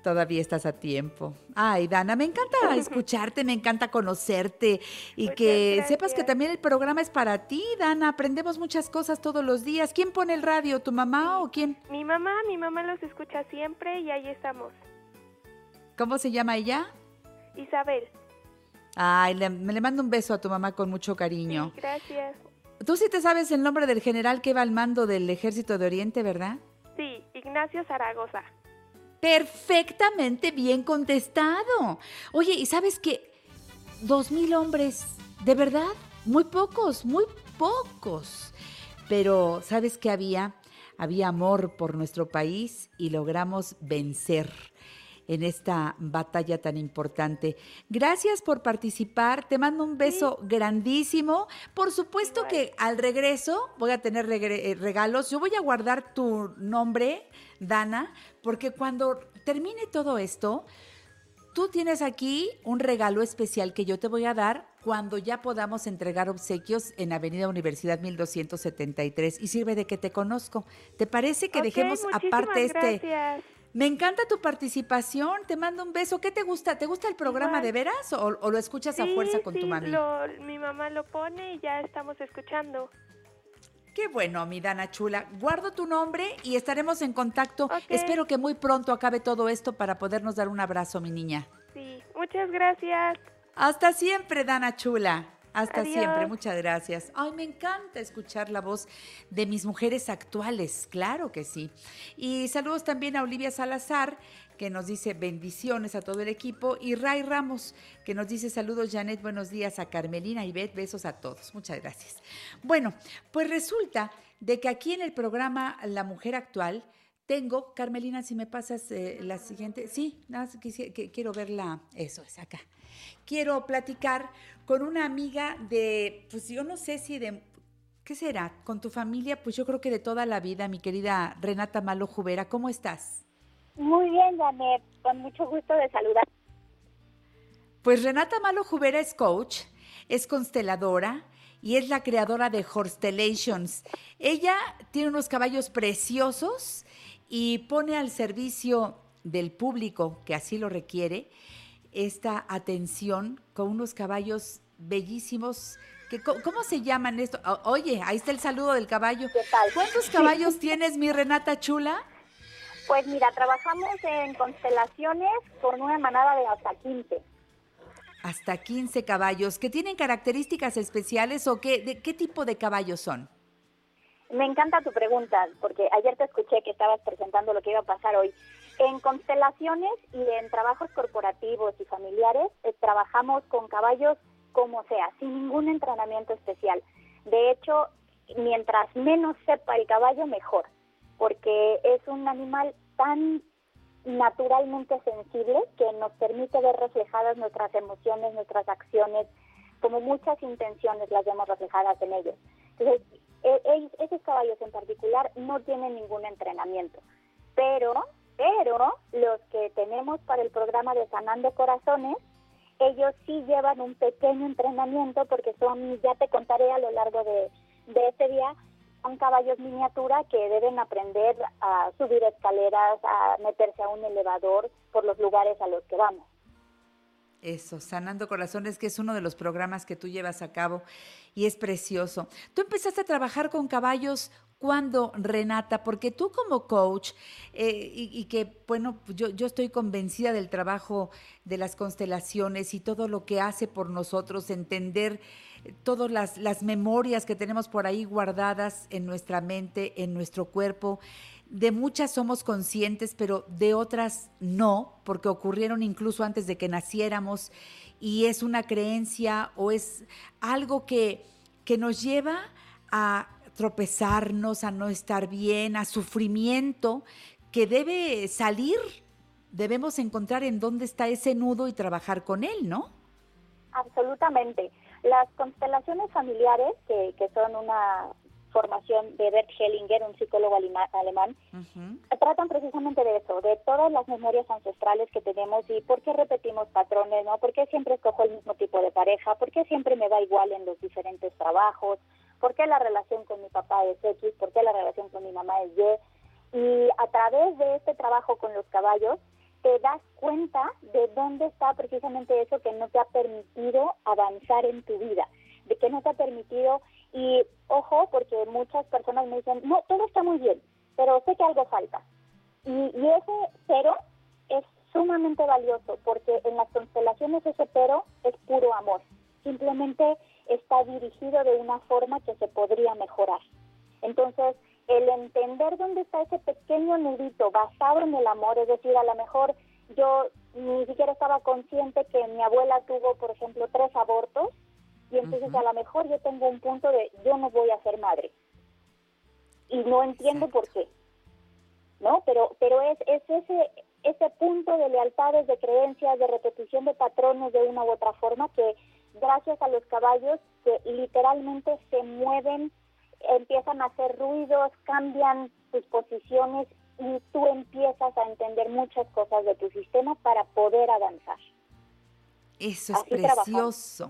Todavía estás a tiempo. Ay, Dana, me encanta escucharte, me encanta conocerte y Muchas que sepas que también el programa es para ti, Dana. Aprendemos muchas cosas todos los días. ¿Quién pone el radio? ¿Tu mamá o quién? Mi mamá, mi mamá los escucha siempre y ahí estamos. ¿Cómo se llama ella? Isabel. Ay, le, me le mando un beso a tu mamá con mucho cariño. Gracias. Tú sí te sabes el nombre del general que va al mando del Ejército de Oriente, ¿verdad? Sí, Ignacio Zaragoza. Perfectamente bien contestado. Oye, ¿y sabes qué? Dos mil hombres, de verdad, muy pocos, muy pocos. Pero, ¿sabes qué había? Había amor por nuestro país y logramos vencer en esta batalla tan importante. Gracias por participar, te mando un beso grandísimo. Por supuesto que al regreso voy a tener eh, regalos. Yo voy a guardar tu nombre, Dana, porque cuando termine todo esto, tú tienes aquí un regalo especial que yo te voy a dar cuando ya podamos entregar obsequios en Avenida Universidad 1273 y sirve de que te conozco. ¿Te parece que dejemos aparte muchísimas este... Me encanta tu participación, te mando un beso. ¿Qué te gusta? ¿Te gusta el programa Igual. de veras o, o lo escuchas a fuerza con tu mami? lo- mi mamá lo pone y ya estamos escuchando. Qué bueno, mi Dana Chula. Guardo tu nombre y estaremos en contacto. Espero que muy pronto acabe todo esto para podernos dar un abrazo, mi niña. Sí, muchas gracias. Hasta siempre, Dana Chula. Hasta Adiós. siempre, muchas gracias. Ay, me encanta escuchar la voz de mis mujeres actuales, claro que sí. Y saludos también a Olivia Salazar, que nos dice bendiciones a todo el equipo, y Ray Ramos, que nos dice saludos, Janet, buenos días a Carmelina y Beth, besos a todos. Muchas gracias. Bueno, pues resulta de que aquí en el programa La Mujer Actual tengo, Carmelina, si me pasas eh, la siguiente, sí, nada más quisi- que- quiero verla, eso es acá. Quiero platicar con una amiga de, pues yo no sé si de, ¿qué será? Con tu familia, pues yo creo que de toda la vida, mi querida Renata Malo Jubera, ¿cómo estás? Muy bien, Janet, con mucho gusto de saludar. Pues Renata Malo Jubera es coach, es consteladora y es la creadora de Horstelations. Ella tiene unos caballos preciosos y pone al servicio del público que así lo requiere esta atención con unos caballos bellísimos. Que, ¿Cómo se llaman esto? Oye, ahí está el saludo del caballo. ¿Cuántos caballos tienes, mi Renata Chula? Pues mira, trabajamos en constelaciones con una manada de hasta 15. Hasta 15 caballos. ¿Que tienen características especiales o qué, de, qué tipo de caballos son? Me encanta tu pregunta, porque ayer te escuché que estabas presentando lo que iba a pasar hoy. En constelaciones y en trabajos corporativos y familiares eh, trabajamos con caballos como sea, sin ningún entrenamiento especial. De hecho, mientras menos sepa el caballo, mejor, porque es un animal tan naturalmente sensible que nos permite ver reflejadas nuestras emociones, nuestras acciones, como muchas intenciones las vemos reflejadas en ellos. Entonces, e- esos caballos en particular no tienen ningún entrenamiento, pero, pero los que tenemos para el programa de Sanando Corazones, ellos sí llevan un pequeño entrenamiento porque son, ya te contaré a lo largo de, de ese día, son caballos miniatura que deben aprender a subir escaleras, a meterse a un elevador por los lugares a los que vamos. Eso, Sanando Corazones, que es uno de los programas que tú llevas a cabo y es precioso. Tú empezaste a trabajar con caballos cuando, Renata, porque tú como coach, eh, y, y que, bueno, yo, yo estoy convencida del trabajo de las constelaciones y todo lo que hace por nosotros, entender todas las, las memorias que tenemos por ahí guardadas en nuestra mente, en nuestro cuerpo. De muchas somos conscientes, pero de otras no, porque ocurrieron incluso antes de que naciéramos y es una creencia o es algo que, que nos lleva a tropezarnos, a no estar bien, a sufrimiento, que debe salir, debemos encontrar en dónde está ese nudo y trabajar con él, ¿no? Absolutamente. Las constelaciones familiares, que, que son una formación de Bert Hellinger, un psicólogo alemán, tratan precisamente de eso, de todas las memorias ancestrales que tenemos y por qué repetimos patrones, ¿no? ¿Por qué siempre escojo el mismo tipo de pareja? ¿Por qué siempre me da igual en los diferentes trabajos? ¿Por qué la relación con mi papá es X? ¿Por qué la relación con mi mamá es Y? Y a través de este trabajo con los caballos, te das cuenta de dónde está precisamente eso que no te ha permitido avanzar en tu vida, de que no te ha permitido, y ojo, porque muchas personas me dicen, no, todo está muy bien, pero sé que algo falta. Y, y ese pero es sumamente valioso, porque en las constelaciones ese pero es puro amor, simplemente está dirigido de una forma que se podría mejorar. Entonces, el entender dónde está ese pequeño nudito basado en el amor, es decir, a lo mejor yo ni siquiera estaba consciente que mi abuela tuvo, por ejemplo, tres abortos, y entonces a lo mejor yo tengo un punto de yo no voy a ser madre. Y no entiendo por qué. ¿No? Pero pero es, es ese ese punto de lealtades, de creencias, de repetición de patrones de una u otra forma que gracias a los caballos que literalmente se mueven, empiezan a hacer ruidos, cambian sus posiciones y tú empiezas a entender muchas cosas de tu sistema para poder avanzar. Eso es Así trabajamos.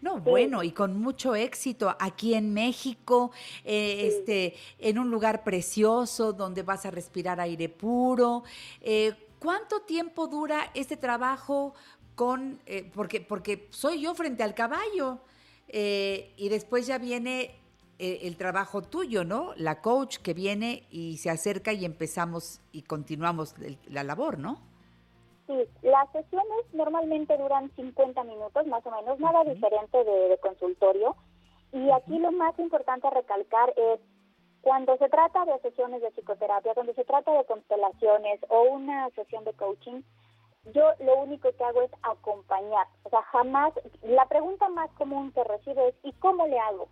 No, bueno, y con mucho éxito aquí en México, eh, este, en un lugar precioso donde vas a respirar aire puro. Eh, ¿Cuánto tiempo dura este trabajo con, eh, porque, porque soy yo frente al caballo y después ya viene el trabajo tuyo, ¿no? La coach que viene y se acerca y empezamos y continuamos la labor, ¿no? Sí, las sesiones normalmente duran 50 minutos, más o menos, nada diferente de, de consultorio. Y aquí lo más importante a recalcar es cuando se trata de sesiones de psicoterapia, cuando se trata de constelaciones o una sesión de coaching, yo lo único que hago es acompañar. O sea, jamás, la pregunta más común que recibo es, ¿y cómo le hago?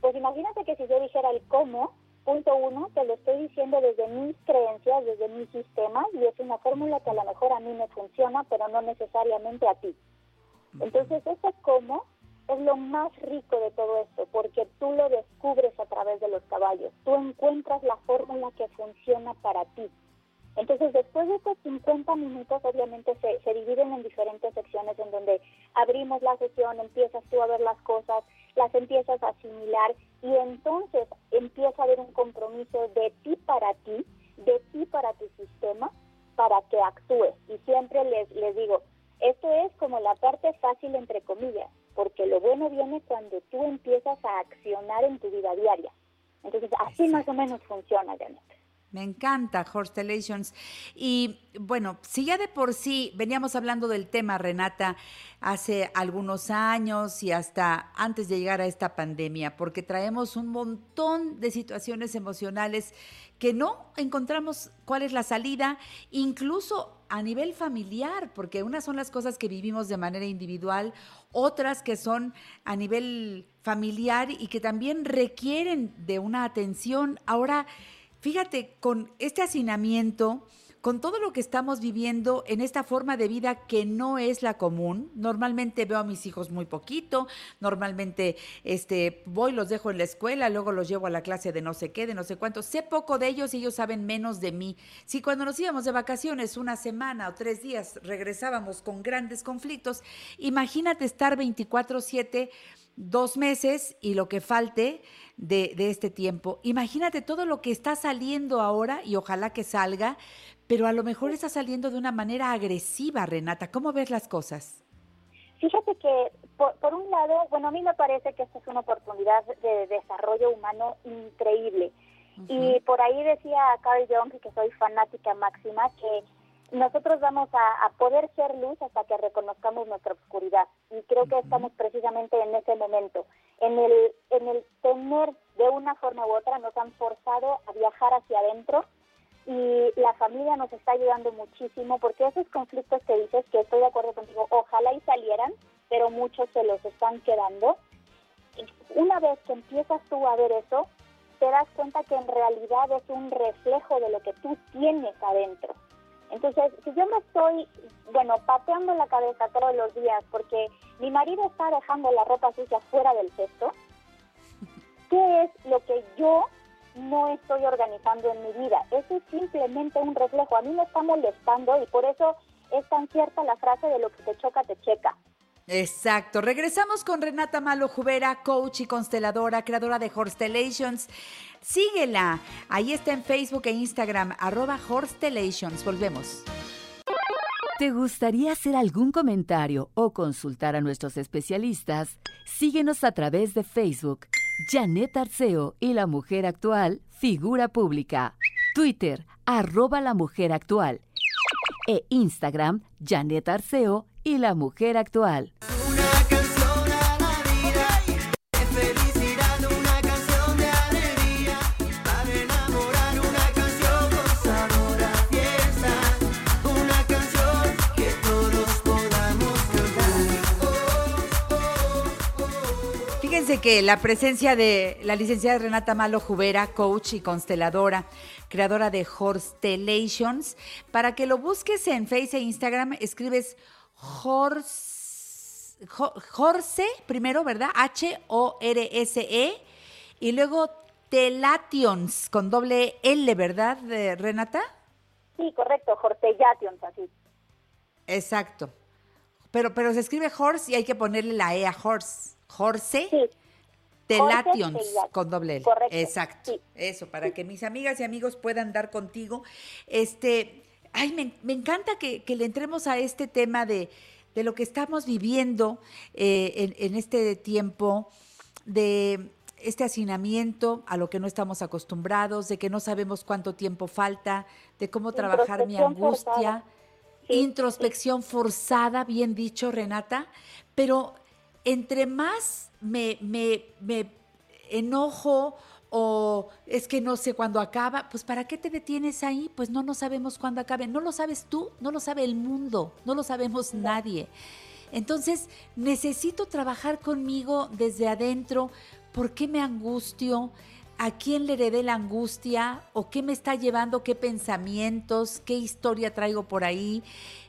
Pues imagínate que si yo dijera el cómo, punto uno, te lo estoy diciendo desde mis creencias, desde mi sistema, y es una fórmula que a lo mejor a mí me funciona, pero no necesariamente a ti. Entonces, ese cómo es lo más rico de todo esto, porque tú lo descubres a través de los caballos, tú encuentras la fórmula que funciona para ti. Entonces, después de estos 50 minutos, obviamente se, se dividen en diferentes secciones en donde abrimos la sesión, empiezas tú a ver las cosas, las empiezas a asimilar y entonces empieza a haber un compromiso de ti para ti, de ti para tu sistema, para que actúes. Y siempre les, les digo, esto es como la parte fácil entre comillas, porque lo bueno viene cuando tú empiezas a accionar en tu vida diaria. Entonces, así más o menos funciona, Janet. Me encanta Horstellations. Y bueno, si ya de por sí veníamos hablando del tema, Renata, hace algunos años y hasta antes de llegar a esta pandemia, porque traemos un montón de situaciones emocionales que no encontramos cuál es la salida, incluso a nivel familiar, porque unas son las cosas que vivimos de manera individual, otras que son a nivel familiar y que también requieren de una atención. Ahora, Fíjate, con este hacinamiento, con todo lo que estamos viviendo en esta forma de vida que no es la común, normalmente veo a mis hijos muy poquito, normalmente este, voy, los dejo en la escuela, luego los llevo a la clase de no sé qué, de no sé cuánto, sé poco de ellos y ellos saben menos de mí. Si cuando nos íbamos de vacaciones una semana o tres días regresábamos con grandes conflictos, imagínate estar 24/7 dos meses y lo que falte de, de, este tiempo. Imagínate todo lo que está saliendo ahora y ojalá que salga, pero a lo mejor está saliendo de una manera agresiva, Renata. ¿Cómo ves las cosas? Fíjate que, por, por un lado, bueno, a mí me parece que esta es una oportunidad de desarrollo humano increíble. Uh -huh. Y por ahí decía Carl Jung, que soy fanática máxima, que nosotros vamos a, a, poder ser luz hasta que reconozcamos nuestra oscuridad. Y creo que estamos precisamente en ese momento. En el, en el tener de una forma u otra, nos han forzado a viajar hacia adentro y la familia nos está ayudando muchísimo porque esos conflictos que dices, que estoy de acuerdo contigo, ojalá y salieran, pero muchos se los están quedando. Una vez que empiezas tú a ver eso, te das cuenta que en realidad es un reflejo de lo que tú tienes adentro. Entonces, si yo me estoy, bueno, pateando la cabeza todos los días porque mi marido está dejando la ropa sucia fuera del cesto, ¿qué es lo que yo no estoy organizando en mi vida? Eso es simplemente un reflejo. A mí me está molestando y por eso es tan cierta la frase de lo que te choca, te checa. Exacto. Regresamos con Renata Malo Jubera, coach y consteladora, creadora de Horstelations. Síguela. Ahí está en Facebook e Instagram, arroba Horstelations. Volvemos. ¿Te gustaría hacer algún comentario o consultar a nuestros especialistas? Síguenos a través de Facebook, Janet Arceo y la mujer actual, figura pública. Twitter, arroba la mujer actual. E Instagram, Janet Arceo y la mujer actual. Felicidad, una canción de alegría para enamorar, una canción con sabor a fiesta, una canción que todos podamos cantar. Fíjense que la presencia de la licenciada Renata Malo Jubera, coach y consteladora, creadora de Horstelations, para que lo busques en Facebook e Instagram, escribes Hors, Jo- Jorse, primero, ¿verdad? H-O-R-S-E, y luego Telations, con doble L, ¿verdad, eh, Renata? Sí, correcto, Horsellations, así. Exacto. Pero, pero se escribe horse y hay que ponerle la E a horse. Horse. Telations Horse con doble L. Correcto, Exacto. Eso, para que mis amigas y amigos puedan dar contigo. Este, ay, me, me encanta que, que le entremos a este tema de, de lo que estamos viviendo eh, en, en este tiempo, de este hacinamiento a lo que no estamos acostumbrados, de que no sabemos cuánto tiempo falta, de cómo trabajar mi angustia. introspección forzada, bien dicho, Renata, pero entre más me, me, me enojo o es que no sé cuándo acaba, pues ¿para qué te detienes ahí? Pues no, no sabemos cuándo acabe. No lo sabes tú, no lo sabe el mundo, no lo sabemos nadie. Entonces, necesito trabajar conmigo desde adentro. ¿Por qué me angustio? ¿A quién le heredé la angustia? ¿O qué me está llevando? ¿Qué pensamientos? ¿Qué historia traigo por ahí?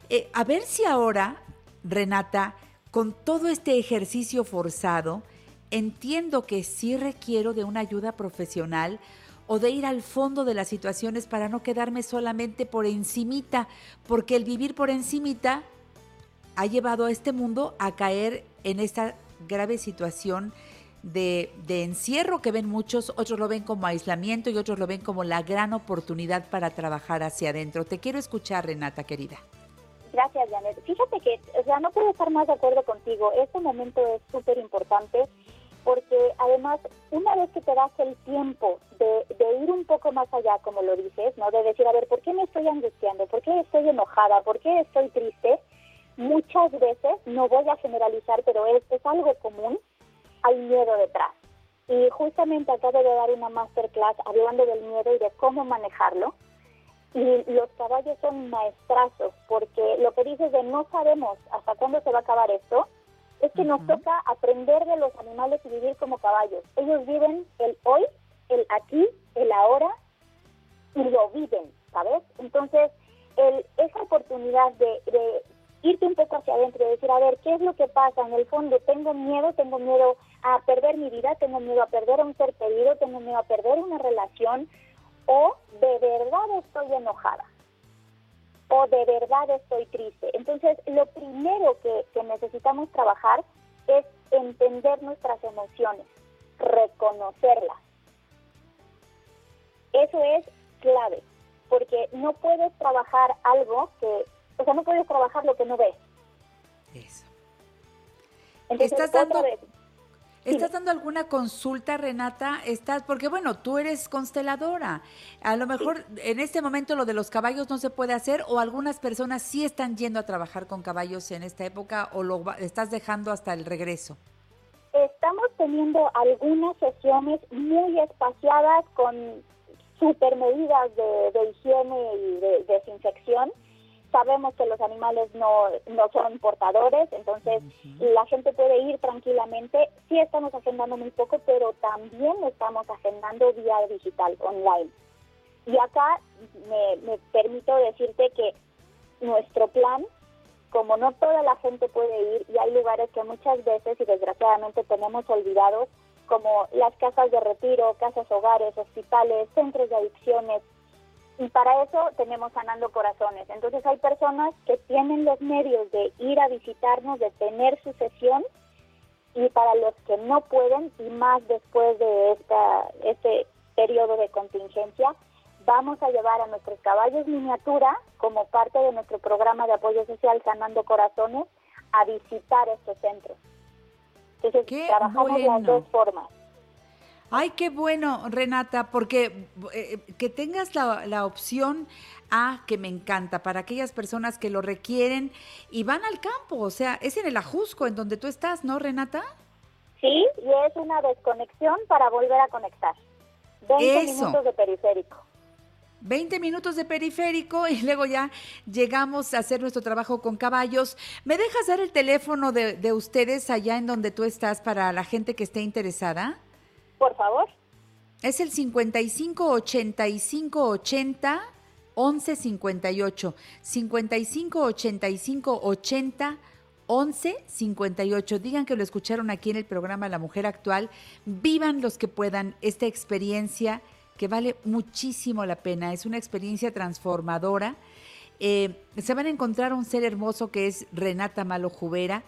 Eh, a ver si ahora, Renata, con todo este ejercicio forzado, entiendo que sí requiero de una ayuda profesional o de ir al fondo de las situaciones para no quedarme solamente por encimita, porque el vivir por encimita ha llevado a este mundo a caer en esta grave situación de, de encierro que ven muchos, otros lo ven como aislamiento y otros lo ven como la gran oportunidad para trabajar hacia adentro. Te quiero escuchar, Renata, querida. Gracias, Janet. Fíjate que, o sea, no puedo estar más de acuerdo contigo. Este momento es súper importante porque además, una vez que te das el tiempo de, de ir un poco más allá, como lo dices, ¿no? De decir, a ver, ¿por qué me estoy angustiando? ¿Por qué estoy enojada? ¿Por qué estoy triste? Muchas veces, no voy a generalizar, pero es, es algo común, hay miedo detrás. Y justamente acabo de dar una masterclass hablando del miedo y de cómo manejarlo. Y los caballos son maestrazos, porque lo que dices de no sabemos hasta cuándo se va a acabar esto, es que nos toca aprender de los animales y vivir como caballos. Ellos viven el hoy, el aquí, el ahora, y lo viven, ¿sabes? Entonces, el, esa oportunidad de, de irte un poco hacia adentro y decir, a ver, ¿qué es lo que pasa? En el fondo, tengo miedo, tengo miedo a perder mi vida, tengo miedo a perder a un ser querido, tengo miedo a perder una relación, o de verdad estoy enojada, o de verdad estoy triste. Entonces, lo primero que, que necesitamos trabajar es entender nuestras emociones, reconocerlas. Eso es clave, porque no puedes trabajar algo que, o sea, no puedes trabajar lo que no ves. Eso. Entonces, ¿Estás otra dando, vez, ¿Estás dando alguna consulta, Renata? Estás, porque bueno, tú eres consteladora. A lo mejor en este momento lo de los caballos no se puede hacer o algunas personas sí están yendo a trabajar con caballos en esta época o lo estás dejando hasta el regreso. Estamos teniendo algunas sesiones muy espaciadas con super medidas de, de higiene y de desinfección sabemos que los animales no, no son portadores, entonces la gente puede ir tranquilamente. Sí estamos agendando muy poco, pero también estamos agendando vía digital, online. Y acá me, me permito decirte que nuestro plan, como no toda la gente puede ir, y hay lugares que muchas veces y desgraciadamente tenemos olvidados, como las casas de retiro, casas hogares, hospitales, centros de adicciones, y para eso tenemos Sanando Corazones. Entonces hay personas que tienen los medios de ir a visitarnos, de tener su sesión, y para los que no pueden, y más después de esta, este periodo de contingencia, vamos a llevar a nuestros caballos miniatura como parte de nuestro programa de apoyo social Sanando Corazones a visitar estos centros. Entonces trabajamos las bueno. dos formas. Ay, qué bueno, Renata, porque eh, que tengas la, la opción A, que me encanta, para aquellas personas que lo requieren y van al campo, o sea, es en el Ajusco, en donde tú estás, ¿no, Renata? Sí, y es una desconexión para volver a conectar. 20 Eso. minutos de periférico. 20 minutos de periférico y luego ya llegamos a hacer nuestro trabajo con caballos. ¿Me dejas dar el teléfono de, de ustedes allá en donde tú estás para la gente que esté interesada? Por favor. Es el 55 85 80 11 58. 55 85 80 11 58. Digan que lo escucharon aquí en el programa La Mujer Actual. Vivan los que puedan esta experiencia que vale muchísimo la pena. Es una experiencia transformadora. Eh, se van a encontrar un ser hermoso que es Renata Malo Jubera,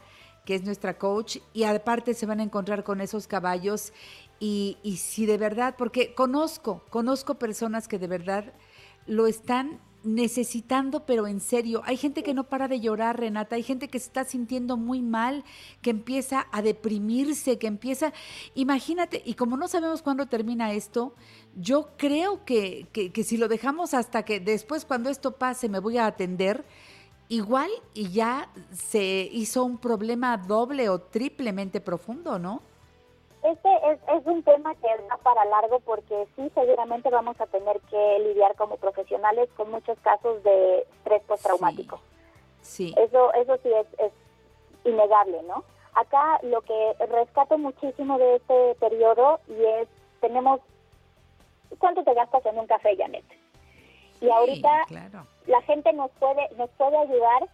que es nuestra coach, y aparte se van a encontrar con esos caballos. Y, y si de verdad, porque conozco, conozco personas que de verdad lo están necesitando, pero en serio. Hay gente que no para de llorar, Renata. Hay gente que se está sintiendo muy mal, que empieza a deprimirse, que empieza... Imagínate, y como no sabemos cuándo termina esto, yo creo que, que, que si lo dejamos hasta que después cuando esto pase me voy a atender, igual y ya se hizo un problema doble o triplemente profundo, ¿no? Este es, es un tema que va para largo porque sí, seguramente vamos a tener que lidiar como profesionales con muchos casos de estrés postraumático. Sí. Eso, eso sí es, es innegable, ¿no? Acá lo que rescato muchísimo de este periodo y es, tenemos, ¿cuánto te gastas en un café, Janet? Y ahorita claro. la gente nos puede, nos puede ayudar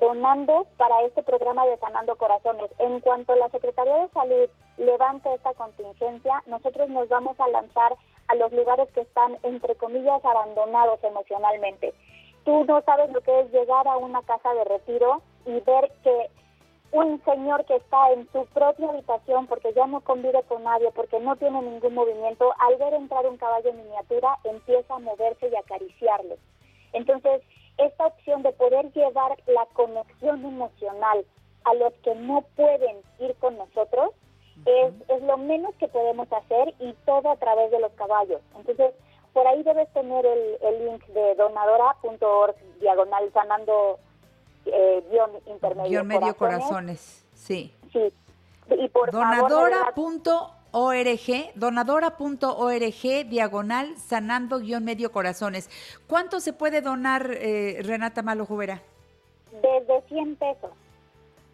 donando para este programa de Sanando Corazones. En cuanto la Secretaría de Salud levante esta contingencia, nosotros nos vamos a lanzar a los lugares que están, entre comillas, abandonados emocionalmente. Tú no sabes lo que es llegar a una casa de retiro y ver que un señor que está en su propia habitación porque ya no convive con nadie, porque no tiene ningún movimiento, al ver entrar un caballo en miniatura empieza a moverse y acariciarlo. Entonces, esta opción de poder llevar la conexión emocional a los que no pueden ir con nosotros es, es lo menos que podemos hacer y todo a través de los caballos. Entonces, por ahí debes tener el, el link de donadora.org diagonal sanando eh, guion intermedio Guión medio corazones. corazones, sí. Sí. Y por Donadora.org, donadora.org, diagonal, sanando guion medio corazones. ¿Cuánto se puede donar, eh, Renata Malo Jubera? desde 100 pesos.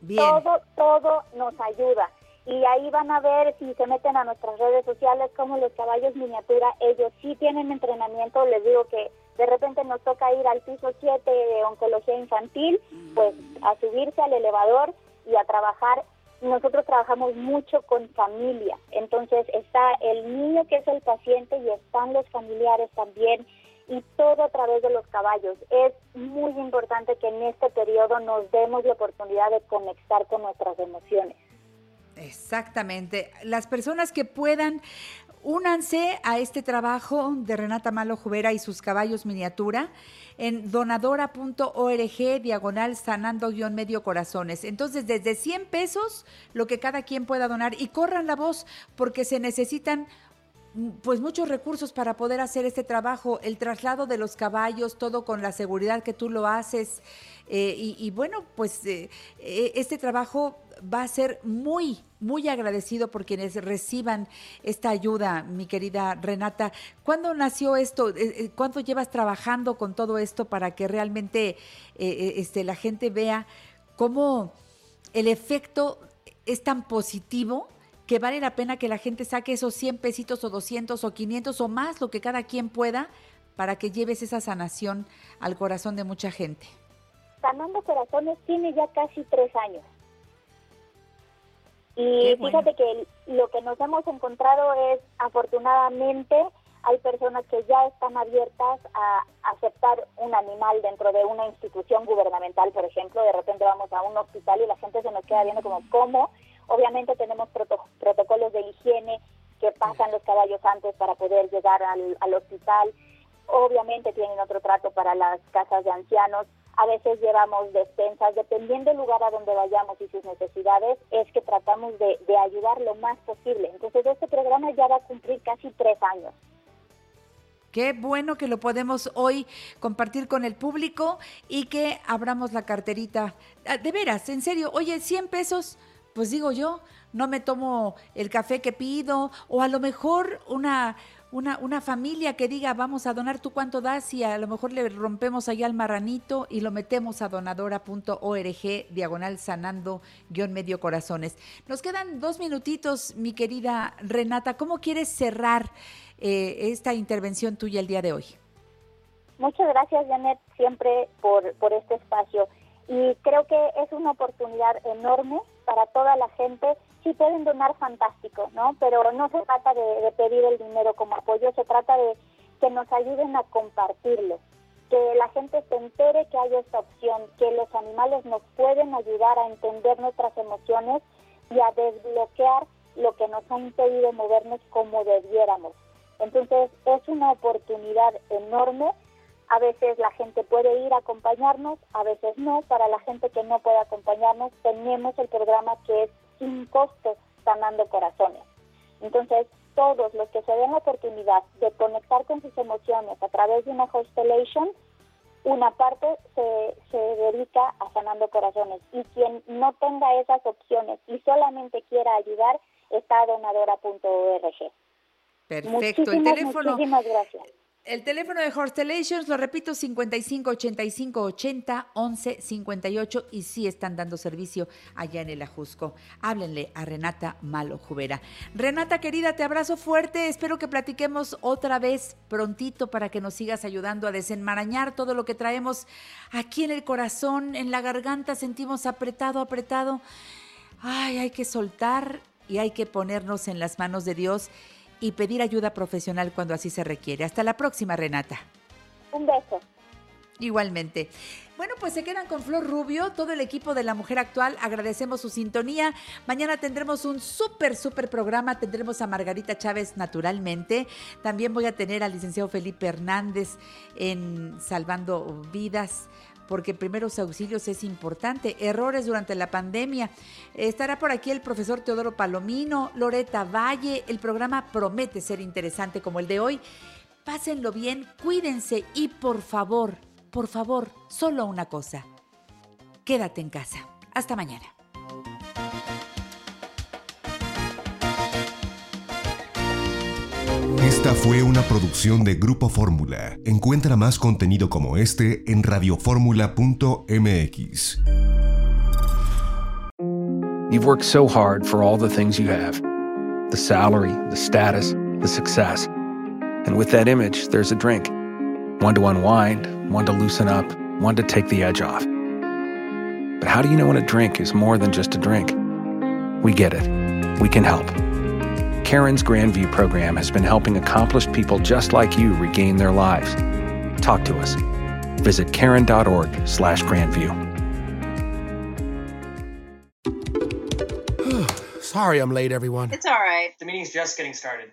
Bien. Todo, todo nos ayuda. Y ahí van a ver si se meten a nuestras redes sociales como los caballos miniatura, ellos sí tienen entrenamiento, les digo que de repente nos toca ir al piso 7 de oncología infantil, pues a subirse al elevador y a trabajar. Nosotros trabajamos mucho con familia, entonces está el niño que es el paciente y están los familiares también y todo a través de los caballos. Es muy importante que en este periodo nos demos la oportunidad de conectar con nuestras emociones. Exactamente. Las personas que puedan, únanse a este trabajo de Renata Malo Jubera y sus caballos miniatura en donadora.org, diagonal, sanando guion medio corazones. Entonces, desde 100 pesos, lo que cada quien pueda donar y corran la voz porque se necesitan pues muchos recursos para poder hacer este trabajo, el traslado de los caballos, todo con la seguridad que tú lo haces. eh, y, y bueno, pues eh, eh, este trabajo va a ser muy, muy agradecido por quienes reciban esta ayuda, mi querida Renata. ¿Cuándo nació esto? Eh, ¿Cuánto llevas trabajando con todo esto para que realmente este, la gente vea cómo el efecto es tan positivo que vale la pena que la gente saque esos 100 pesitos o 200 o 500 o más, lo que cada quien pueda, para que lleves esa sanación al corazón de mucha gente? Sanando Corazones tiene ya casi tres años. Y bueno. fíjate que lo que nos hemos encontrado es, afortunadamente, hay personas que ya están abiertas a aceptar un animal dentro de una institución gubernamental, por ejemplo. De repente vamos a un hospital y la gente se nos queda viendo como, ¿cómo? Obviamente tenemos proto- protocolos de higiene que pasan los caballos antes para poder llegar al, al hospital. Obviamente tienen otro trato para las casas de ancianos. A veces llevamos despensas, dependiendo del lugar a donde vayamos y sus necesidades, es que tratamos de, de ayudar lo más posible. Entonces este programa ya va a cumplir casi tres años. Qué bueno que lo podemos hoy compartir con el público y que abramos la carterita. Ah, De veras, en serio, oye, 100 pesos, pues digo yo, no me tomo el café que pido o a lo mejor una, una, una familia que diga, vamos a donar tú cuánto das y a lo mejor le rompemos allá al marranito y lo metemos a donadora.org, diagonal sanando guion medio corazones. Nos quedan dos minutitos, mi querida Renata. ¿Cómo quieres cerrar eh, esta intervención tuya el día de hoy? Muchas gracias, Janet, siempre por, por este espacio. Y creo que es una oportunidad enorme para toda la gente. Si pueden donar, fantástico, ¿no? Pero no se trata de, pedir el dinero como apoyo, se trata de que nos ayuden a compartirlo. Que la gente se entere que hay esta opción, que los animales nos pueden ayudar a entender nuestras emociones y a desbloquear lo que nos ha impedido movernos como debiéramos. Entonces, es una oportunidad enorme a veces la gente puede ir a acompañarnos, a veces no. Para la gente que no puede acompañarnos, tenemos el programa que es sin costos, Sanando Corazones. Entonces, todos los que se den la oportunidad de conectar con sus emociones a través de una constellation, una parte se, se dedica a Sanando Corazones. Y quien no tenga esas opciones y solamente quiera ayudar, está a donadora.org. Perfecto. El teléfono, muchísimas gracias. El teléfono de Horstelations, lo repito, 55 85 80 11 58 y sí están dando servicio allá en el Ajusco. Háblenle a Renata Malo Jubera. Renata querida, te abrazo fuerte. Espero que platiquemos otra vez prontito para que nos sigas ayudando a desenmarañar todo lo que traemos aquí en el corazón, en la garganta. Sentimos apretado, apretado. Ay, hay que soltar y hay que ponernos en las manos de Dios y pedir ayuda profesional cuando así se requiere. Hasta la próxima, Renata. Un beso. Igualmente. Bueno, pues se quedan con Flor Rubio, todo el equipo de La Mujer Actual. Agradecemos su sintonía. Mañana tendremos un súper, súper programa. Tendremos a Margarita Chávez naturalmente. También voy a tener al licenciado Felipe Hernández en Salvando Vidas porque primeros auxilios es importante. Errores durante la pandemia. Estará por aquí el profesor Teodoro Palomino, Loreta Valle. El programa promete ser interesante como el de hoy. Pásenlo bien, cuídense y por favor, por favor, solo una cosa. Quédate en casa. Hasta mañana. Esta fue una producción de Grupo Fórmula. Encuentra más contenido como este en radioformula.mx. You've worked so hard for all the things you have the salary, the status, the success. And with that image, there's a drink one to unwind, one to loosen up, one to take the edge off. But how do you know when a drink is more than just a drink? We get it. We can help. Karen's Grandview program has been helping accomplished people just like you regain their lives. Talk to us. Visit karen.org slash grandview. Sorry I'm late, everyone. It's all right. The meeting's just getting started.